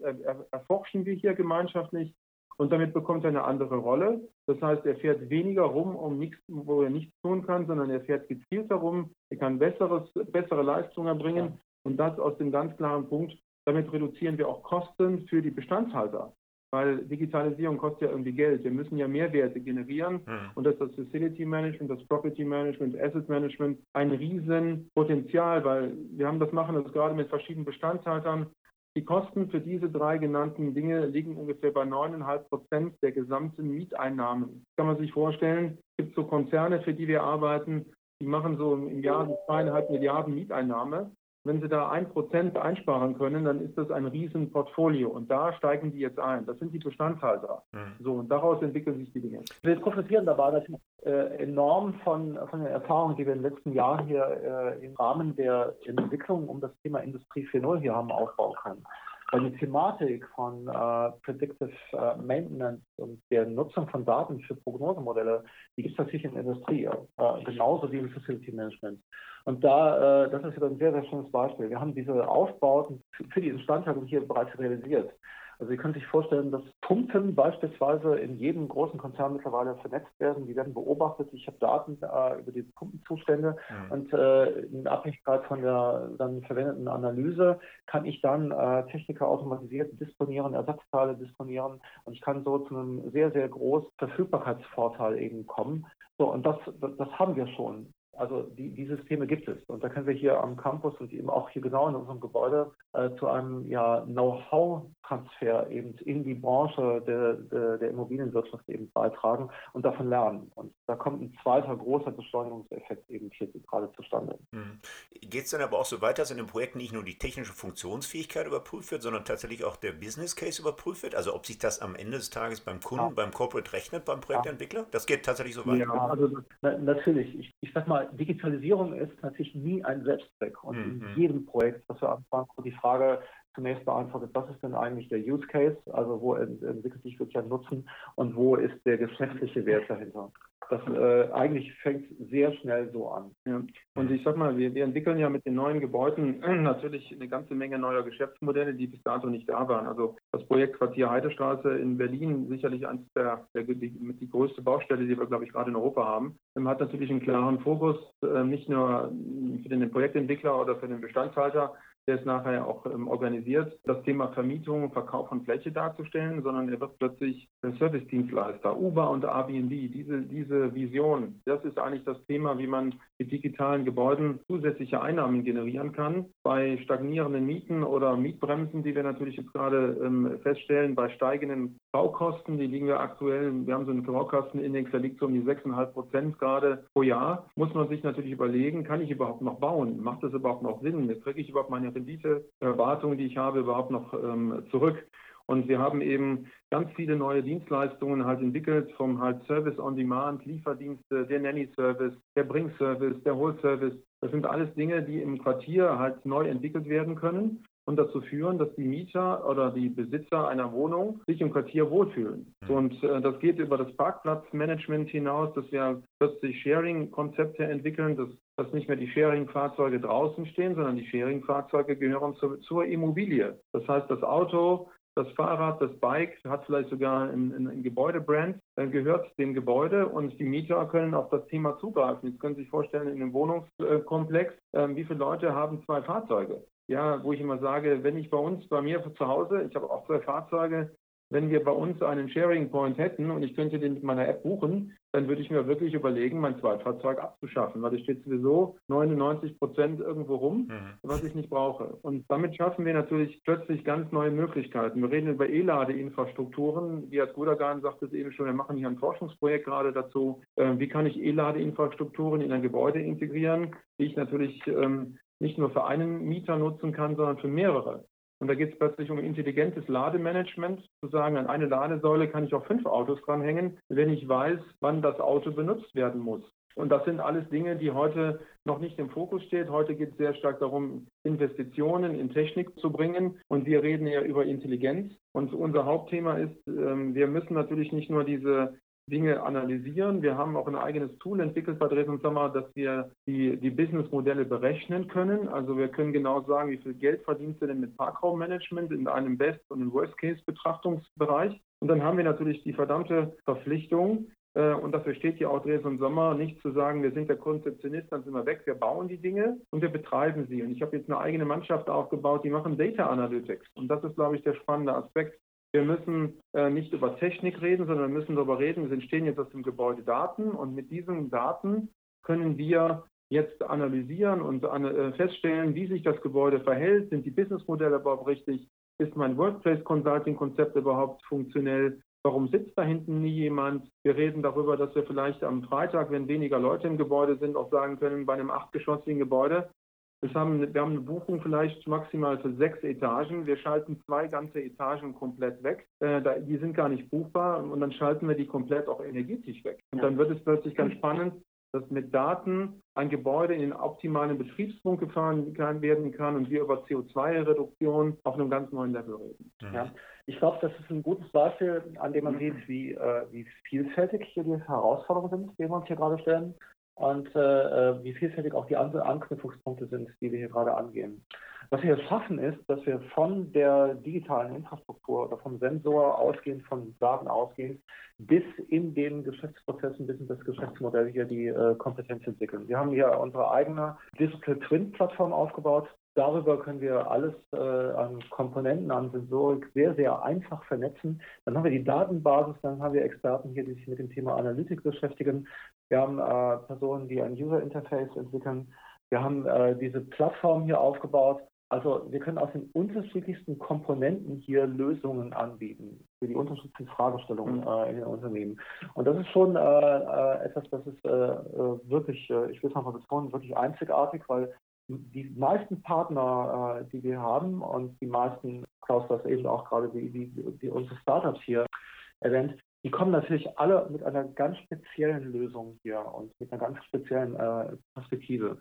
Speaker 3: erforschen wir hier gemeinschaftlich und damit bekommt er eine andere Rolle. Das heißt, er fährt weniger rum, um nichts, wo er nichts tun kann, sondern er fährt gezielter rum, er kann besseres, bessere Leistungen erbringen ja. und das aus dem ganz klaren Punkt, damit reduzieren wir auch Kosten für die Bestandshalter weil Digitalisierung kostet ja irgendwie Geld. Wir müssen ja Mehrwerte generieren mhm. und das ist das Facility Management, das Property Management, Asset Management ein Riesenpotenzial, weil wir haben das machen das gerade mit verschiedenen Bestandshaltern. Die Kosten für diese drei genannten Dinge liegen ungefähr bei 9,5 Prozent der gesamten Mieteinnahmen. Das kann man sich vorstellen. Es gibt so Konzerne, für die wir arbeiten, die machen so im Jahr zweieinhalb Milliarden Mieteinnahme. Wenn Sie da ein Prozent einsparen können, dann ist das ein Riesenportfolio und da steigen die jetzt ein. Das sind die Bestandhalter. Mhm. So, und daraus entwickeln sich die Dinge.
Speaker 2: Wir profitieren dabei natürlich äh, enorm von, von den Erfahrungen, die wir in den letzten Jahren hier äh, im Rahmen der Entwicklung um das Thema Industrie 4.0 hier haben aufbauen können. Weil die Thematik von äh, Predictive äh, Maintenance und der Nutzung von Daten für Prognosemodelle, die gibt es natürlich in der Industrie, äh, genauso wie im Facility Management. Und da, äh, das ist wieder ein sehr, sehr schönes Beispiel. Wir haben diese Aufbauten für die Instandhaltung hier bereits realisiert. Also Sie können sich vorstellen, dass Pumpen beispielsweise in jedem großen Konzern mittlerweile vernetzt werden. Die werden beobachtet. Ich habe Daten äh, über die Pumpenzustände mhm. und äh, in Abhängigkeit von der dann verwendeten Analyse kann ich dann äh, Techniker automatisiert disponieren, Ersatzteile disponieren und ich kann so zu einem sehr, sehr großen Verfügbarkeitsvorteil eben kommen. So, und das, das, das haben wir schon. Also die, die Systeme gibt es. Und da können wir hier am Campus und eben auch hier genau in unserem Gebäude äh, zu einem ja, Know-how-Transfer eben in die Branche der, der, der, Immobilienwirtschaft eben beitragen und davon lernen. Und da kommt ein zweiter großer Beschleunigungseffekt eben hier gerade zustande.
Speaker 1: Mhm. Geht es dann aber auch so weiter, dass in dem Projekt nicht nur die technische Funktionsfähigkeit überprüft wird, sondern tatsächlich auch der Business Case überprüft wird? Also ob sich das am Ende des Tages beim Kunden, ja. beim Corporate rechnet, beim Projektentwickler? Das geht tatsächlich so weiter?
Speaker 2: Ja, also na, natürlich. Ich, ich sag mal, Digitalisierung ist natürlich nie ein Selbstzweck. Und mhm. in jedem Projekt, das wir anfangen, die Frage zunächst beantwortet, was ist denn eigentlich der Use Case, also wo entwickelt sich wirklich ein Nutzen und wo ist der geschäftliche Wert dahinter. Das äh, eigentlich fängt sehr schnell so an.
Speaker 3: Ja. Und ich sag mal, wir, wir, entwickeln ja mit den neuen Gebäuden natürlich eine ganze Menge neuer Geschäftsmodelle, die bis dato nicht da waren. Also das Projekt Quartier Heidestraße in Berlin, sicherlich eines der, der die, die größte Baustelle, die wir, glaube ich, gerade in Europa haben, hat natürlich einen klaren Fokus, äh, nicht nur für den Projektentwickler oder für den Bestandshalter, der ist nachher auch ähm, organisiert, das Thema Vermietung, Verkauf von Fläche darzustellen, sondern er wird plötzlich ein Service-Dienstleister, Uber und Airbnb, diese, diese Vision, das ist eigentlich das Thema, wie man mit digitalen Gebäuden zusätzliche Einnahmen generieren kann. Bei stagnierenden Mieten oder Mietbremsen, die wir natürlich jetzt gerade ähm, feststellen, bei steigenden Baukosten, die liegen wir aktuell, wir haben so einen Baukostenindex, der liegt so um die 6,5 Prozent gerade pro Jahr, muss man sich natürlich überlegen, kann ich überhaupt noch bauen? Macht das überhaupt noch Sinn? Kriege ich überhaupt meine Renditeerwartungen, die ich habe, überhaupt noch ähm, zurück? Und wir haben eben ganz viele neue Dienstleistungen halt entwickelt, vom halt Service on Demand, Lieferdienste, der Nanny-Service, der Bring-Service, der Whole-Service. Das sind alles Dinge, die im Quartier halt neu entwickelt werden können und dazu führen, dass die Mieter oder die Besitzer einer Wohnung sich im Quartier wohlfühlen. Mhm. Und äh, das geht über das Parkplatzmanagement hinaus, dass wir plötzlich Sharing-Konzepte entwickeln, dass, dass nicht mehr die Sharing-Fahrzeuge draußen stehen, sondern die Sharing-Fahrzeuge gehören zu, zur Immobilie. Das heißt, das Auto das Fahrrad, das Bike hat vielleicht sogar ein, ein Gebäudebrand, äh, gehört dem Gebäude und die Mieter können auf das Thema zugreifen. Jetzt können Sie sich vorstellen, in einem Wohnungskomplex, äh, wie viele Leute haben zwei Fahrzeuge? Ja, wo ich immer sage, wenn ich bei uns, bei mir zu Hause, ich habe auch zwei Fahrzeuge, wenn wir bei uns einen Sharing Point hätten und ich könnte den mit meiner App buchen, dann würde ich mir wirklich überlegen, mein Zweitfahrzeug abzuschaffen, weil es steht sowieso 99 Prozent irgendwo rum, mhm. was ich nicht brauche. Und damit schaffen wir natürlich plötzlich ganz neue Möglichkeiten. Wir reden über E-Ladeinfrastrukturen. Gerd Gudagan sagt es eben schon, wir machen hier ein Forschungsprojekt gerade dazu. Ähm, wie kann ich E-Ladeinfrastrukturen in ein Gebäude integrieren, die ich natürlich ähm, nicht nur für einen Mieter nutzen kann, sondern für mehrere. Und da geht es plötzlich um intelligentes Lademanagement, zu sagen, an eine Ladesäule kann ich auch fünf Autos dranhängen, wenn ich weiß, wann das Auto benutzt werden muss. Und das sind alles Dinge, die heute noch nicht im Fokus stehen. Heute geht es sehr stark darum, Investitionen in Technik zu bringen. Und wir reden ja über Intelligenz. Und unser Hauptthema ist, ähm, wir müssen natürlich nicht nur diese Dinge analysieren. Wir haben auch ein eigenes Tool entwickelt bei Dresden Sommer, dass wir die, die Businessmodelle berechnen können. Also wir können genau sagen, wie viel Geld verdienst du denn mit Parkraummanagement in einem Best- und Worst-Case-Betrachtungsbereich. Und dann haben wir natürlich die verdammte Verpflichtung, äh, und dafür steht ja auch Dresden Sommer, nicht zu sagen, wir sind der Konzeptionist, dann sind wir weg, wir bauen die Dinge und wir betreiben sie. Und ich habe jetzt eine eigene Mannschaft aufgebaut, die machen Data Analytics. Und das ist, glaube ich, der spannende Aspekt. Wir müssen äh, nicht über Technik reden, sondern wir müssen darüber reden, es entstehen jetzt aus dem Gebäude Daten und mit diesen Daten können wir jetzt analysieren und äh, feststellen, wie sich das Gebäude verhält, sind die Businessmodelle überhaupt richtig, ist mein Workplace Consulting Konzept überhaupt funktionell, warum sitzt da hinten nie jemand. Wir reden darüber, dass wir vielleicht am Freitag, wenn weniger Leute im Gebäude sind, auch sagen können, bei einem achtgeschossigen Gebäude, haben, wir haben eine Buchung vielleicht maximal für sechs Etagen. Wir schalten zwei ganze Etagen komplett weg. Äh, da, die sind gar nicht buchbar und dann schalten wir die komplett auch energetisch weg. Und dann wird es plötzlich ganz spannend, dass mit Daten ein Gebäude in den optimalen Betriebspunkt gefahren kann, werden kann und wir über CO2-Reduktion auf einem ganz neuen Level reden.
Speaker 2: Mhm. Ja. Ich glaube, das ist ein gutes Beispiel, an dem man sieht, wie, äh, wie vielfältig hier die Herausforderungen sind, die wir uns hier gerade stellen und äh, äh, wie vielfältig auch die anderen Anknüpfungspunkte sind, die wir hier gerade angehen. Was wir schaffen ist, dass wir von der digitalen Infrastruktur oder vom Sensor ausgehend, von Daten ausgehend, bis in den Geschäftsprozessen, bis in das Geschäftsmodell hier die äh, Kompetenz entwickeln. Wir haben hier unsere eigene Digital Twin Plattform aufgebaut, Darüber können wir alles äh, an Komponenten, an Sensorik sehr, sehr einfach vernetzen. Dann haben wir die Datenbasis, dann haben wir Experten hier, die sich mit dem Thema Analytik beschäftigen. Wir haben äh, Personen, die ein User Interface entwickeln. Wir haben äh, diese Plattform hier aufgebaut. Also wir können aus den unterschiedlichsten Komponenten hier Lösungen anbieten für die unterschiedlichen Fragestellungen äh, in den Unternehmen. Und das ist schon äh, äh, etwas, das ist äh, wirklich, ich will es nochmal betonen, wirklich einzigartig, weil die meisten Partner, die wir haben und die meisten, Klaus, das eben auch gerade die, die, die unsere Startups hier erwähnt, die kommen natürlich alle mit einer ganz speziellen Lösung hier und mit einer ganz speziellen äh, Perspektive.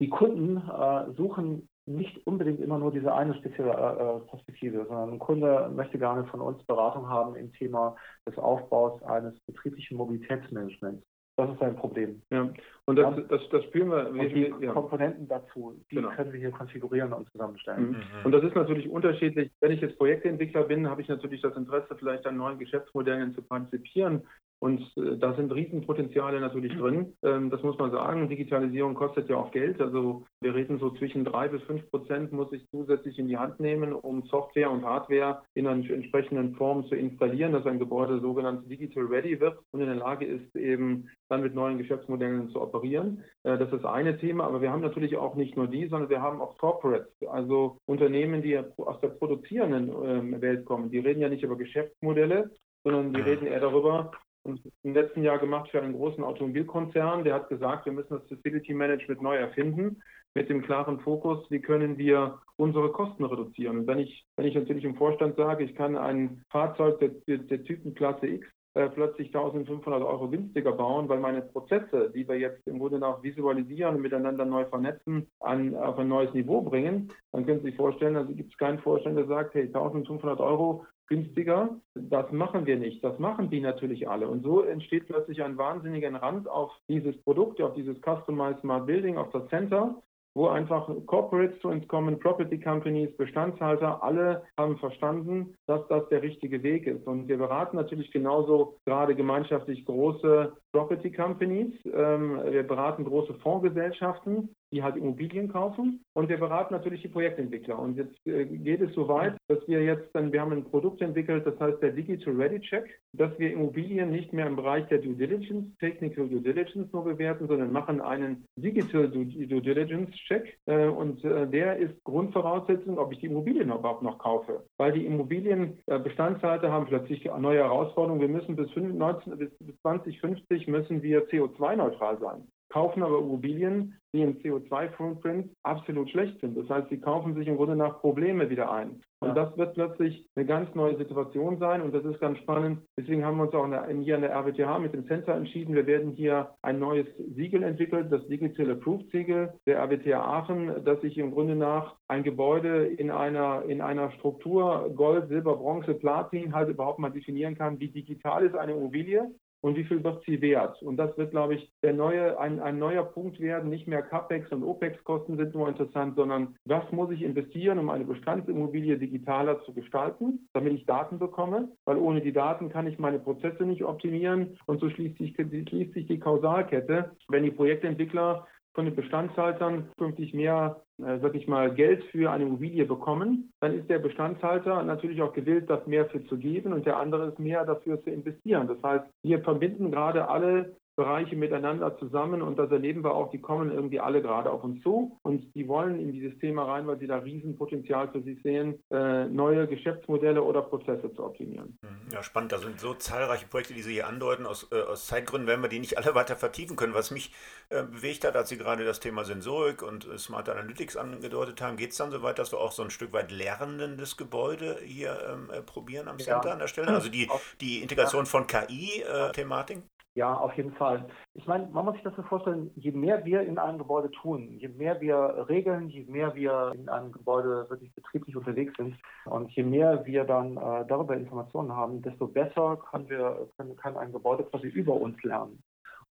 Speaker 2: Die Kunden äh, suchen nicht unbedingt immer nur diese eine spezielle äh, äh, Perspektive, sondern ein Kunde möchte gerne von uns Beratung haben im Thema des Aufbaus eines betrieblichen Mobilitätsmanagements. Das ist ein Problem.
Speaker 3: Ja, und das, das, das spüren wir. Und
Speaker 2: die ja. Komponenten dazu, die genau. können wir hier konfigurieren und zusammenstellen.
Speaker 3: Mhm. Und das ist natürlich unterschiedlich. Wenn ich jetzt Projektentwickler bin, habe ich natürlich das Interesse, vielleicht an neuen Geschäftsmodellen zu partizipieren. Und äh, da sind Riesenpotenziale natürlich drin. Ähm, das muss man sagen. Digitalisierung kostet ja auch Geld. Also wir reden so zwischen drei bis fünf Prozent muss ich zusätzlich in die Hand nehmen, um Software und Hardware in einer entsprechenden Form zu installieren, dass ein Gebäude sogenannt digital ready wird und in der Lage ist, eben dann mit neuen Geschäftsmodellen zu operieren. Äh, das ist eine Thema. Aber wir haben natürlich auch nicht nur die, sondern wir haben auch Corporates, also Unternehmen, die aus der produzierenden ähm, Welt kommen. Die reden ja nicht über Geschäftsmodelle, sondern die reden eher darüber, im letzten Jahr gemacht für einen großen Automobilkonzern. Der hat gesagt, wir müssen das Facility Management neu erfinden mit dem klaren Fokus, wie können wir unsere Kosten reduzieren. Und wenn ich, wenn ich natürlich im Vorstand sage, ich kann ein Fahrzeug der, der Typenklasse X äh, plötzlich 1500 Euro günstiger bauen, weil meine Prozesse, die wir jetzt im Grunde nach visualisieren und miteinander neu vernetzen, an, auf ein neues Niveau bringen, dann können Sie sich vorstellen, also gibt es keinen Vorstand, der sagt, hey, 1500 Euro günstiger. Das machen wir nicht. Das machen die natürlich alle. Und so entsteht plötzlich ein wahnsinniger Rand auf dieses Produkt, auf dieses Customized Smart Building, auf das Center, wo einfach Corporates zu uns kommen, Property Companies, Bestandshalter, alle haben verstanden, dass das der richtige Weg ist. Und wir beraten natürlich genauso gerade gemeinschaftlich große Property Companies. Ähm, wir beraten große Fondsgesellschaften, die halt Immobilien kaufen. Und wir beraten natürlich die Projektentwickler. Und jetzt äh, geht es so weit, dass wir jetzt dann, wir haben ein Produkt entwickelt, das heißt der Digital Ready Check, dass wir Immobilien nicht mehr im Bereich der Due Diligence, Technical Due Diligence nur bewerten, sondern machen einen Digital Due, Diligence Check. Äh, und äh, der ist Grundvoraussetzung, ob ich die Immobilien überhaupt noch kaufe. Weil die Immobilienbestandshalter haben plötzlich neue Herausforderungen. Wir müssen bis, 19, bis 2050 müssen wir CO2-neutral sein kaufen aber Immobilien, die im CO2-Footprint absolut schlecht sind. Das heißt, sie kaufen sich im Grunde nach Probleme wieder ein. Und das wird plötzlich eine ganz neue Situation sein und das ist ganz spannend. Deswegen haben wir uns auch hier an der RWTH mit dem Center entschieden. Wir werden hier ein neues Siegel entwickeln, das Digital Approved Siegel der RWTH Aachen, das sich im Grunde nach ein Gebäude in einer, in einer Struktur Gold, Silber, Bronze, Platin halt überhaupt mal definieren kann, wie digital ist eine Immobilie und wie viel wird sie wert. Und das wird, glaube ich, der neue, ein, ein neuer Punkt werden. Nicht mehr CAPEX und OPEX-Kosten sind nur interessant, sondern was muss ich investieren, um eine Bestandsimmobilie digitaler zu gestalten, damit ich Daten bekomme, weil ohne die Daten kann ich meine Prozesse nicht optimieren und so schließt sich, schließt sich die Kausalkette. Wenn die Projektentwickler von den Bestandshaltern künftig mehr, äh, sag ich mal, Geld für eine Immobilie bekommen, dann ist der Bestandshalter natürlich auch gewillt, das mehr für zu geben und der andere ist mehr dafür zu investieren. Das heißt, wir verbinden gerade alle Bereiche miteinander zusammen und das erleben wir auch, die kommen irgendwie alle gerade auf uns zu und die wollen in dieses Thema rein, weil sie da Riesenpotenzial für sich sehen, äh, neue Geschäftsmodelle oder Prozesse zu optimieren.
Speaker 1: Ja, spannend. Da sind so zahlreiche Projekte, die Sie hier andeuten. Aus, äh, aus Zeitgründen werden wir die nicht alle weiter vertiefen können. Was mich äh, bewegt hat, als Sie gerade das Thema Sensorik und äh, Smart Analytics angedeutet haben, geht es dann so weit, dass wir auch so ein Stück weit lernendes Gebäude hier ähm, äh, probieren am Center ja. an der Stelle? Also die, die Integration von KI-Thematiken?
Speaker 2: Ja, auf jeden Fall. Ich meine, man muss sich das so vorstellen, je mehr wir in einem Gebäude tun, je mehr wir regeln, je mehr wir in einem Gebäude wirklich betrieblich unterwegs sind und je mehr wir dann äh, darüber Informationen haben, desto besser kann, wir, kann, kann ein Gebäude quasi über uns lernen.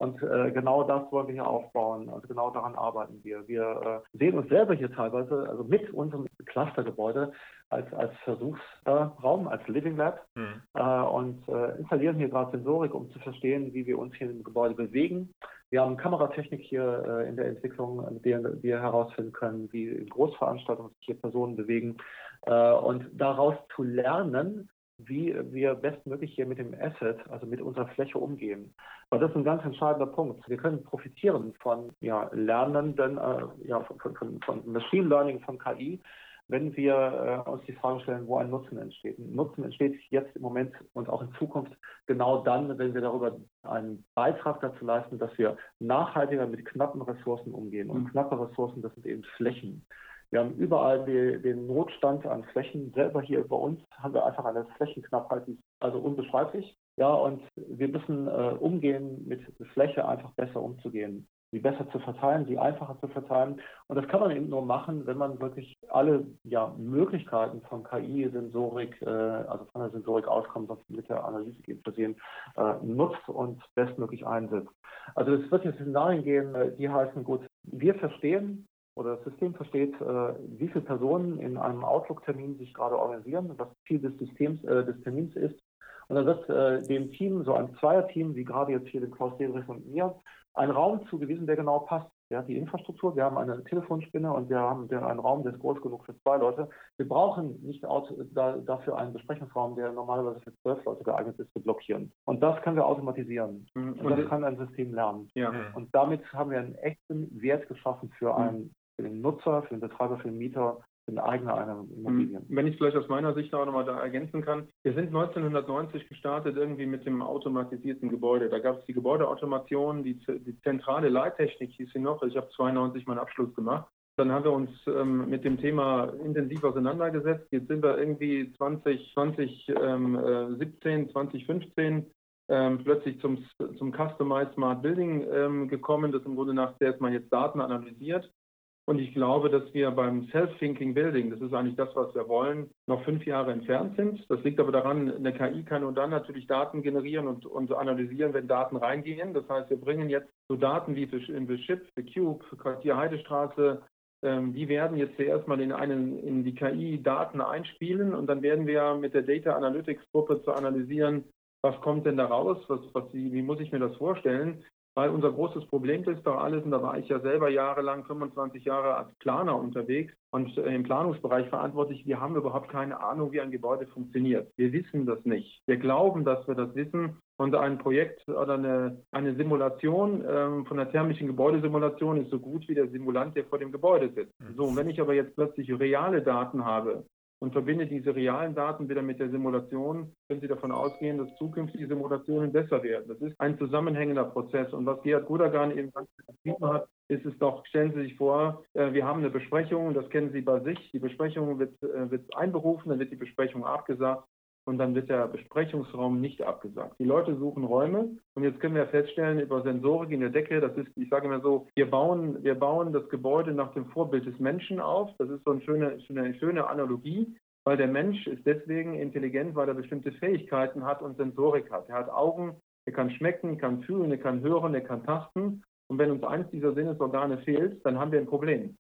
Speaker 2: Und äh, genau das wollen wir hier aufbauen. Also genau daran arbeiten wir. Wir äh, sehen uns selber hier teilweise, also mit unserem Clustergebäude, als, als Versuchsraum, als Living Lab mhm. äh, und äh, installieren hier gerade Sensorik, um zu verstehen, wie wir uns hier im Gebäude bewegen. Wir haben Kameratechnik hier äh, in der Entwicklung, mit der wir herausfinden können, wie in Großveranstaltungen sich hier Personen bewegen äh, und daraus zu lernen, wie wir bestmöglich hier mit dem Asset, also mit unserer Fläche umgehen. Weil das ist ein ganz entscheidender Punkt. Wir können profitieren von ja, Lernenden, äh, ja, von, von, von Machine Learning, von KI, wenn wir äh, uns die Frage stellen, wo ein Nutzen entsteht. Ein Nutzen entsteht jetzt im Moment und auch in Zukunft genau dann, wenn wir darüber einen Beitrag dazu leisten, dass wir nachhaltiger mit knappen Ressourcen umgehen. Und mhm. knappe Ressourcen, das sind eben Flächen. Wir haben überall die, den Notstand an Flächen. Selber hier bei uns haben wir einfach eine Flächenknappheit, die ist also unbeschreiblich. Ja, und wir müssen äh, umgehen, mit Fläche einfach besser umzugehen, die besser zu verteilen, die einfacher zu verteilen. Und das kann man eben nur machen, wenn man wirklich alle ja, Möglichkeiten von KI, Sensorik, äh, also von der Sensorik auskommt, was mit der Analytik versehen, äh, nutzt und bestmöglich einsetzt. Also es wird jetzt Szenarien gehen, äh, die heißen, gut, wir verstehen, oder das System versteht, äh, wie viele Personen in einem Outlook-Termin sich gerade organisieren, was Ziel des Systems, äh, des Termins ist. Und dann wird äh, dem Team, so ein Zweierteam, wie gerade jetzt hier dem Klaus Dedrich und mir, ein Raum zugewiesen, der genau passt. Der hat die Infrastruktur, wir haben eine Telefonspinne und wir haben einen Raum, der ist groß genug für zwei Leute. Wir brauchen nicht da, dafür einen Besprechungsraum, der normalerweise für zwölf Leute geeignet ist, zu blockieren. Und das können wir automatisieren. Mhm. Und, und das kann ein System lernen. Ja. Und damit haben wir einen echten Wert geschaffen für einen für den Nutzer, für den Betreiber, für den Mieter bin Eigner einer Immobilie.
Speaker 3: Hm, wenn ich vielleicht aus meiner Sicht auch nochmal da ergänzen kann. Wir sind 1990 gestartet irgendwie mit dem automatisierten Gebäude. Da gab es die Gebäudeautomation, die, die zentrale Leittechnik hieß sie noch. Ich habe 92 meinen Abschluss gemacht. Dann haben wir uns ähm, mit dem Thema intensiv auseinandergesetzt. Jetzt sind wir irgendwie 20, 2017, 2015 ähm, plötzlich zum, zum Customized Smart Building ähm, gekommen, das im Grunde nach erstmal jetzt Daten analysiert. Und ich glaube, dass wir beim Self-Thinking Building, das ist eigentlich das, was wir wollen, noch fünf Jahre entfernt sind. Das liegt aber daran, eine KI kann nur dann natürlich Daten generieren und, und analysieren, wenn Daten reingehen. Das heißt, wir bringen jetzt so Daten wie für, für Chip, für Cube, Quartier Heidestraße, ähm, die werden jetzt zuerst mal in, einen, in die KI Daten einspielen und dann werden wir mit der Data Analytics Gruppe zu analysieren, was kommt denn da raus, was, was, wie muss ich mir das vorstellen? Weil unser großes Problem ist doch alles, und da war ich ja selber jahrelang, 25 Jahre als Planer unterwegs und äh, im Planungsbereich verantwortlich, wir haben überhaupt keine Ahnung, wie ein Gebäude funktioniert. Wir wissen das nicht. Wir glauben, dass wir das wissen und ein Projekt oder eine, eine Simulation ähm, von einer thermischen Gebäudesimulation ist so gut wie der Simulant, der vor dem Gebäude sitzt. Mhm. So, und wenn ich aber jetzt plötzlich reale Daten habe, und verbinde diese realen Daten wieder mit der Simulation, können Sie davon ausgehen, dass zukünftige Simulationen besser werden. Das ist ein zusammenhängender Prozess. Und was Gerhard Gudagan eben beschrieben hat, ist es doch, stellen Sie sich vor, äh, wir haben eine Besprechung, das kennen Sie bei sich, die Besprechung wird, äh, wird einberufen, dann wird die Besprechung abgesagt und dann wird der Besprechungsraum nicht abgesagt. Die Leute suchen Räume und jetzt können wir feststellen über Sensorik in der Decke, das ist, ich sage immer so, wir bauen, wir bauen das Gebäude nach dem Vorbild des Menschen auf. Das ist so eine schöne, eine schöne Analogie, weil der Mensch ist deswegen intelligent, weil er bestimmte Fähigkeiten hat und Sensorik hat. Er hat Augen, er kann schmecken, kann fühlen, er kann hören, er kann tasten. Und wenn uns eins dieser Sinnesorgane fehlt, dann haben wir ein Problem.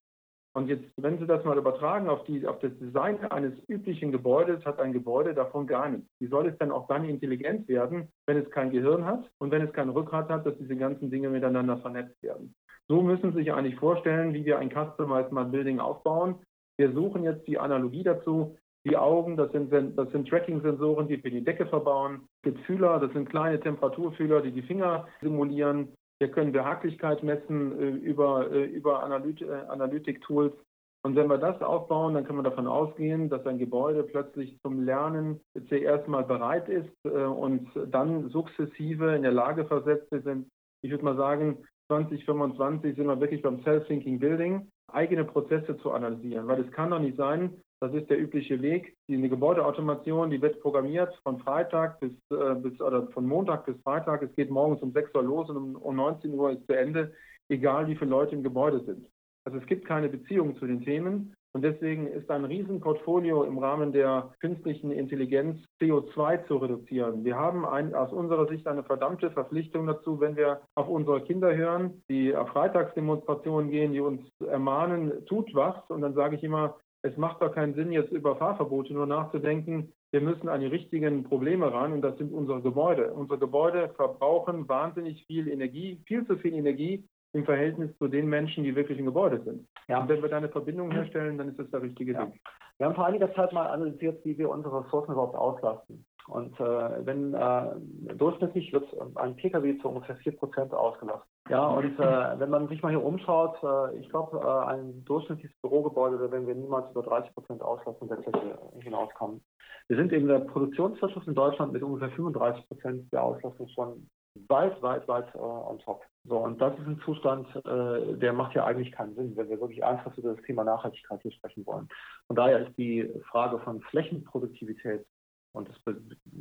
Speaker 3: Und jetzt, wenn Sie das mal übertragen auf, die, auf das Design eines üblichen Gebäudes, hat ein Gebäude davon gar nichts. Wie soll es dann auch dann intelligent werden, wenn es kein Gehirn hat und wenn es kein Rückgrat hat, dass diese ganzen Dinge miteinander vernetzt werden? So müssen Sie sich eigentlich vorstellen, wie wir ein Customized Smart Building aufbauen. Wir suchen jetzt die Analogie dazu. Die Augen, das sind, das sind Tracking-Sensoren, die wir die Decke verbauen. Es gibt Fühler, das sind kleine Temperaturfühler, die die Finger simulieren. Hier können Behaglichkeit messen äh, über, äh, über Analyt äh, Analytik-Tools. Und wenn wir das aufbauen, dann können wir davon ausgehen, dass ein Gebäude plötzlich zum Lernen zuerst mal bereit ist und dann sukzessive in der Lage versetzt sind. Ich würde mal sagen, 2025 sind wir wirklich beim Self-Thinking Building, eigene Prozesse zu analysieren, weil es kann doch nicht sein, das ist der übliche Weg. Die Gebäudeautomation, die wird programmiert von Freitag bis, äh, bis oder von Montag bis Freitag. Es geht morgens um 6 Uhr los und um, um 19 Uhr ist zu Ende, egal wie viele Leute im Gebäude sind. Also es gibt keine Beziehung zu den Themen und deswegen ist ein Riesenportfolio im Rahmen der künstlichen Intelligenz CO2 zu reduzieren. Wir haben ein, aus unserer Sicht eine verdammte Verpflichtung dazu, wenn wir auf unsere Kinder hören, die auf Freitagsdemonstrationen gehen, die uns ermahnen, tut was. Und dann sage ich immer, es macht doch keinen Sinn, jetzt über Fahrverbote nur nachzudenken. Wir müssen an die richtigen Probleme ran und das sind unsere Gebäude. Unsere Gebäude verbrauchen wahnsinnig viel Energie, viel zu viel Energie im Verhältnis zu den Menschen, die wirklich im Gebäude sind. Ja. Und wenn wir da eine Verbindung herstellen, dann ist das der richtige ja. Weg.
Speaker 2: Wir haben vor einiger Zeit mal analysiert, wie wir unsere Ressourcen überhaupt auslasten. Und äh, wenn äh, durchschnittlich wird ein Pkw zu ungefähr 4% ausgelastet. Ja, und äh, wenn man sich mal hier umschaut, äh, ich glaube, äh, ein durchschnittliches Bürogebäude, da werden wir niemals über 30 Prozent Auslastung der Fläche hinauskommen. Wir sind in der Produktionswirtschaft in Deutschland mit ungefähr 35 Prozent der Auslastung schon weit, weit, weit äh, on top. So, und das ist ein Zustand, äh, der macht ja eigentlich keinen Sinn, wenn wir wirklich ernsthaft über das Thema Nachhaltigkeit hier sprechen wollen. Von daher ist die Frage von Flächenproduktivität und das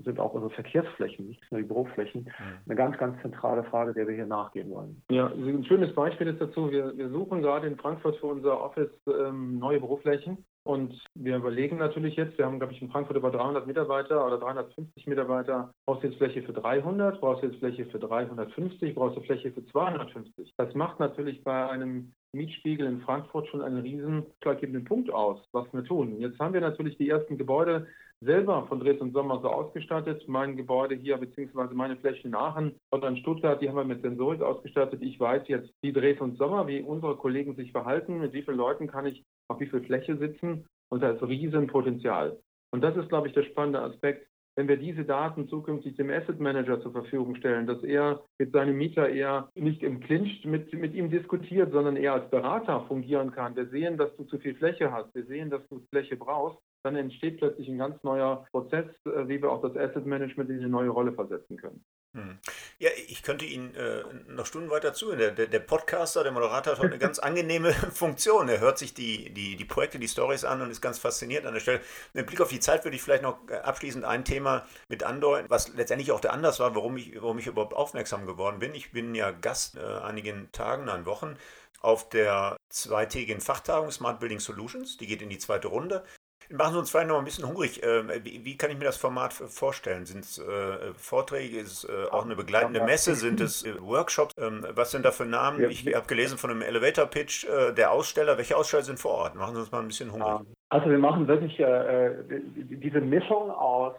Speaker 2: sind auch unsere Verkehrsflächen, nicht nur die Büroflächen, eine ganz, ganz zentrale Frage, der wir hier nachgehen wollen.
Speaker 3: Ja, ein schönes Beispiel ist dazu, wir, wir suchen gerade in Frankfurt für unser Office ähm, neue Büroflächen. Und wir überlegen natürlich jetzt, wir haben, glaube ich, in Frankfurt über 300 Mitarbeiter oder 350 Mitarbeiter. Brauchst du jetzt Fläche für 300? Brauchst du jetzt Fläche für 350? Brauchst du Fläche für 250? Das macht natürlich bei einem Mietspiegel in Frankfurt schon einen riesen ausschlaggebenden Punkt aus, was wir tun. Jetzt haben wir natürlich die ersten Gebäude selber von Dresden und Sommer so ausgestattet. Mein Gebäude hier, beziehungsweise meine Fläche in Aachen oder in Stuttgart, die haben wir mit Sensorik ausgestattet. Ich weiß jetzt, wie Dresden und Sommer, wie unsere Kollegen sich verhalten, mit wie vielen Leuten kann ich auf wie viel Fläche sitzen und da ist Riesenpotenzial. Und das ist, glaube ich, der spannende Aspekt. wenn wir diese Daten zukünftig dem Asset Manager zur Verfügung stellen, dass er mit seinem Mieter eher nicht im Clinch mit, mit ihm diskutiert, sondern eher als Berater fungieren kann. Wir sehen, dass du zu viel Fläche hast. Wir sehen, dass du Fläche brauchst. Dann entsteht plötzlich ein ganz neuer Prozess, äh, wie wir auch das Asset Management in eine neue Rolle versetzen können.
Speaker 1: Hm. Ja, ich könnte Ihnen äh, noch Stunden weiter zuhören. Der, der, der, Podcaster, der Moderator hat eine ganz angenehme Funktion. Er hört sich die, die, die Projekte, die Stories an und ist ganz fasziniert an der Stelle. Mit Blick auf die Zeit würde ich vielleicht noch äh, abschließend ein Thema mit andeuten, was letztendlich auch der Anlass war, warum ich, warum ich überhaupt aufmerksam geworden bin. Ich bin ja Gast äh, einigen Tagen, nein Wochen auf der zweitägigen Fachtagung Smart Building Solutions. Die geht in die zweite Runde. Machen Sie uns vielleicht noch ein bisschen hungrig. Ähm, wie, wie kann ich mir das Format vorstellen? Sind es äh, Vorträge? Ist es äh, auch eine begleitende Messe? Sind es äh, Workshops? Ähm, was sind da für Namen? Ich habe gelesen von einem Elevator-Pitch äh, der Aussteller. Welche Aussteller sind vor Ort? Machen Sie uns mal ein bisschen hungrig.
Speaker 2: Also wir machen wirklich äh, äh, diese Mischung aus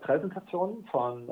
Speaker 2: Präsentationen von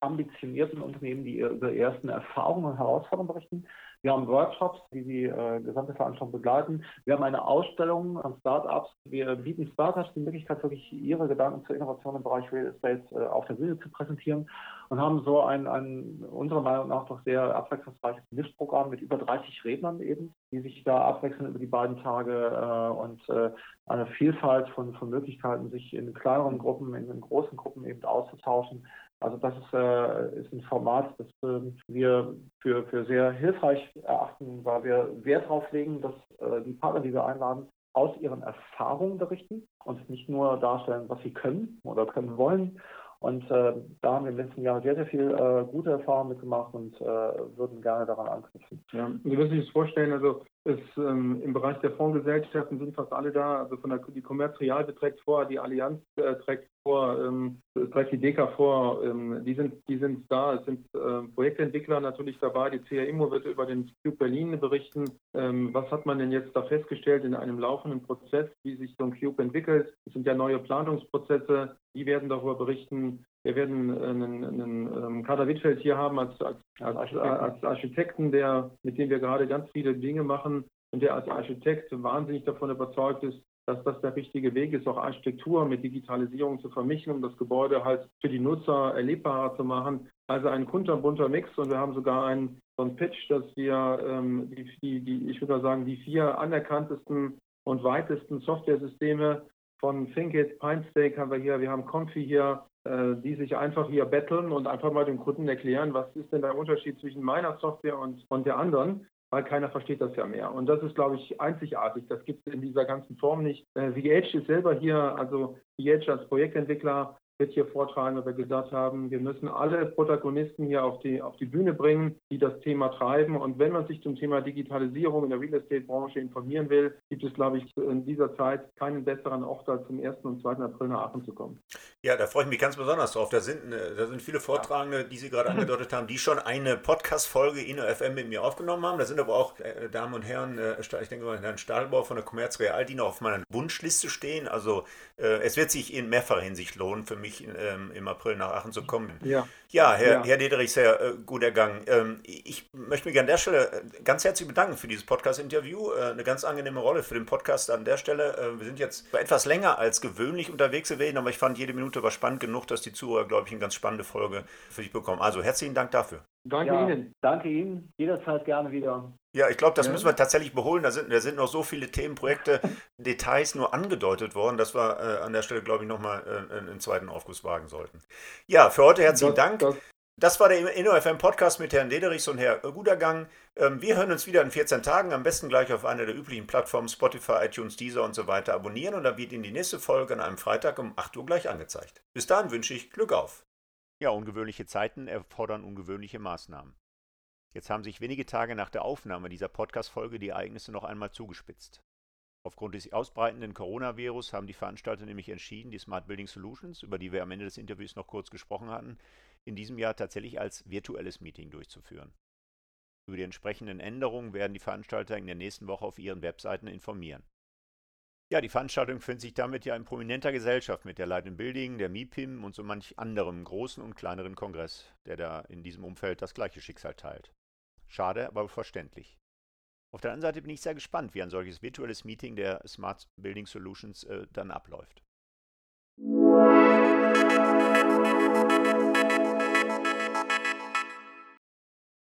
Speaker 2: ambitionierten Unternehmen, die über ersten Erfahrungen und Herausforderungen berichten wir haben Workshops, die die äh, gesamte Veranstaltung begleiten. Wir haben eine Ausstellung an Startups. Wir bieten Startups die Möglichkeit, wirklich ihre Gedanken zur Innovation im Bereich Real Estate äh, auf der Bühne zu präsentieren und haben so ein, ein unserer Meinung nach doch sehr abwechslungsreiches Mischprogramm mit über 30 Rednern eben, die sich da abwechseln über die beiden Tage äh, und äh, eine Vielfalt von, von Möglichkeiten, sich in kleineren Gruppen, in, in großen Gruppen eben auszutauschen. Also das ist, äh, ist ein Format, das äh, wir für, für sehr hilfreich erachten, weil wir Wert darauf legen, dass äh, die Partner, die wir einladen, aus ihren Erfahrungen berichten und nicht nur darstellen, was sie können oder können wollen. Und äh, da haben wir im letzten Jahr sehr, sehr viel äh, gute Erfahrungen mitgemacht und äh, würden gerne daran anknüpfen.
Speaker 3: Ja, Sie müssen sich das vorstellen, also ist, ähm, Im Bereich der Fondsgesellschaften sind fast alle da. Also von der die Commerz Real beträgt vor, die Allianz äh, trägt vor, ähm, trägt die DECA vor. Ähm, die, sind, die sind da. Es sind äh, Projektentwickler natürlich dabei. Die CA Immo wird über den Cube Berlin berichten. Ähm, was hat man denn jetzt da festgestellt in einem laufenden Prozess, wie sich so ein Cube entwickelt? Es sind ja neue Planungsprozesse. Die werden darüber berichten. Wir werden einen, einen ähm, Kader Wittfeld hier haben als, als, als, Architekten. als Architekten, der, mit dem wir gerade ganz viele Dinge machen und der als Architekt wahnsinnig davon überzeugt ist, dass das der richtige Weg ist, auch Architektur mit Digitalisierung zu vermischen, um das Gebäude halt für die Nutzer erlebbarer zu machen. Also ein kunterbunter Mix und wir haben sogar einen, so einen Pitch, dass wir ähm, die, die, die, ich würde mal sagen, die vier anerkanntesten und weitesten Software-Systeme von ThinkIt, PineStake haben wir hier, wir haben Confi hier, die sich einfach hier betteln und einfach mal dem Kunden erklären, was ist denn der Unterschied zwischen meiner Software und, und der anderen, weil keiner versteht das ja mehr. Und das ist, glaube ich, einzigartig. Das gibt es in dieser ganzen Form nicht. Äh, VH ist selber hier, also VH als Projektentwickler wird hier vortragen, weil wir gesagt haben, wir müssen alle Protagonisten hier auf die, auf die Bühne bringen, die das Thema treiben. Und wenn man sich zum Thema Digitalisierung in der Real Estate-Branche informieren will, gibt es, glaube ich, in dieser Zeit keinen besseren Ort, als zum 1. und 2. April nach Aachen zu kommen.
Speaker 1: Ja, da freue ich mich ganz besonders drauf. Da sind, äh, da sind viele Vortragende, die Sie gerade angedeutet haben, die schon eine Podcast-Folge in der FM mit mir aufgenommen haben. Da sind aber auch äh, Damen und Herren, äh, ich denke mal Herrn Stahlbau von der Commerz Real, die noch auf meiner Wunschliste stehen. Also äh, es wird sich in mehrfacher Hinsicht lohnen für mich ähm, im April nach Aachen zu kommen. Ja, ja Herr, ja. Herr Dederich, sehr guter Gang. Ähm, ich möchte mich an der Stelle ganz herzlich bedanken für dieses Podcast-Interview. Eine ganz angenehme Rolle für den Podcast an der Stelle. Wir sind jetzt etwas länger als gewöhnlich unterwegs gewesen, aber ich fand, jede Minute war spannend genug, dass die Zuhörer, glaube ich, eine ganz spannende Folge für sich bekommen. Also herzlichen Dank dafür.
Speaker 2: Danke ja, Ihnen. Danke Ihnen. Jederzeit gerne wieder.
Speaker 1: Ja, ich glaube, das ja. müssen wir tatsächlich beholen. Da sind, da sind noch so viele Themenprojekte, Details nur angedeutet worden, dass wir äh, an der Stelle, glaube ich, nochmal äh, einen zweiten Aufguss wagen sollten. Ja, für heute herzlichen das, Dank. Das, das war der InnoFM Podcast mit Herrn Dederichs und Herr Gudergang. Ähm, wir hören uns wieder in 14 Tagen, am besten gleich auf einer der üblichen Plattformen Spotify, iTunes, Deezer und so weiter abonnieren und dann wird Ihnen die nächste Folge an einem Freitag um 8 Uhr gleich angezeigt. Bis dahin wünsche ich Glück auf. Ja, ungewöhnliche Zeiten erfordern ungewöhnliche Maßnahmen. Jetzt haben sich wenige Tage nach der Aufnahme dieser Podcast-Folge die Ereignisse noch einmal zugespitzt. Aufgrund des ausbreitenden Coronavirus haben die Veranstalter nämlich entschieden, die Smart Building Solutions, über die wir am Ende des Interviews noch kurz gesprochen hatten, in diesem Jahr tatsächlich als virtuelles Meeting durchzuführen. Über die entsprechenden Änderungen werden die Veranstalter in der nächsten Woche auf ihren Webseiten informieren. Ja, die Veranstaltung findet sich damit ja in prominenter Gesellschaft mit der Leitenden Building, der MIPIM und so manch anderem großen und kleineren Kongress, der da in diesem Umfeld das gleiche Schicksal teilt. Schade, aber verständlich. Auf der anderen Seite bin ich sehr gespannt, wie ein solches virtuelles Meeting der Smart Building Solutions äh, dann abläuft.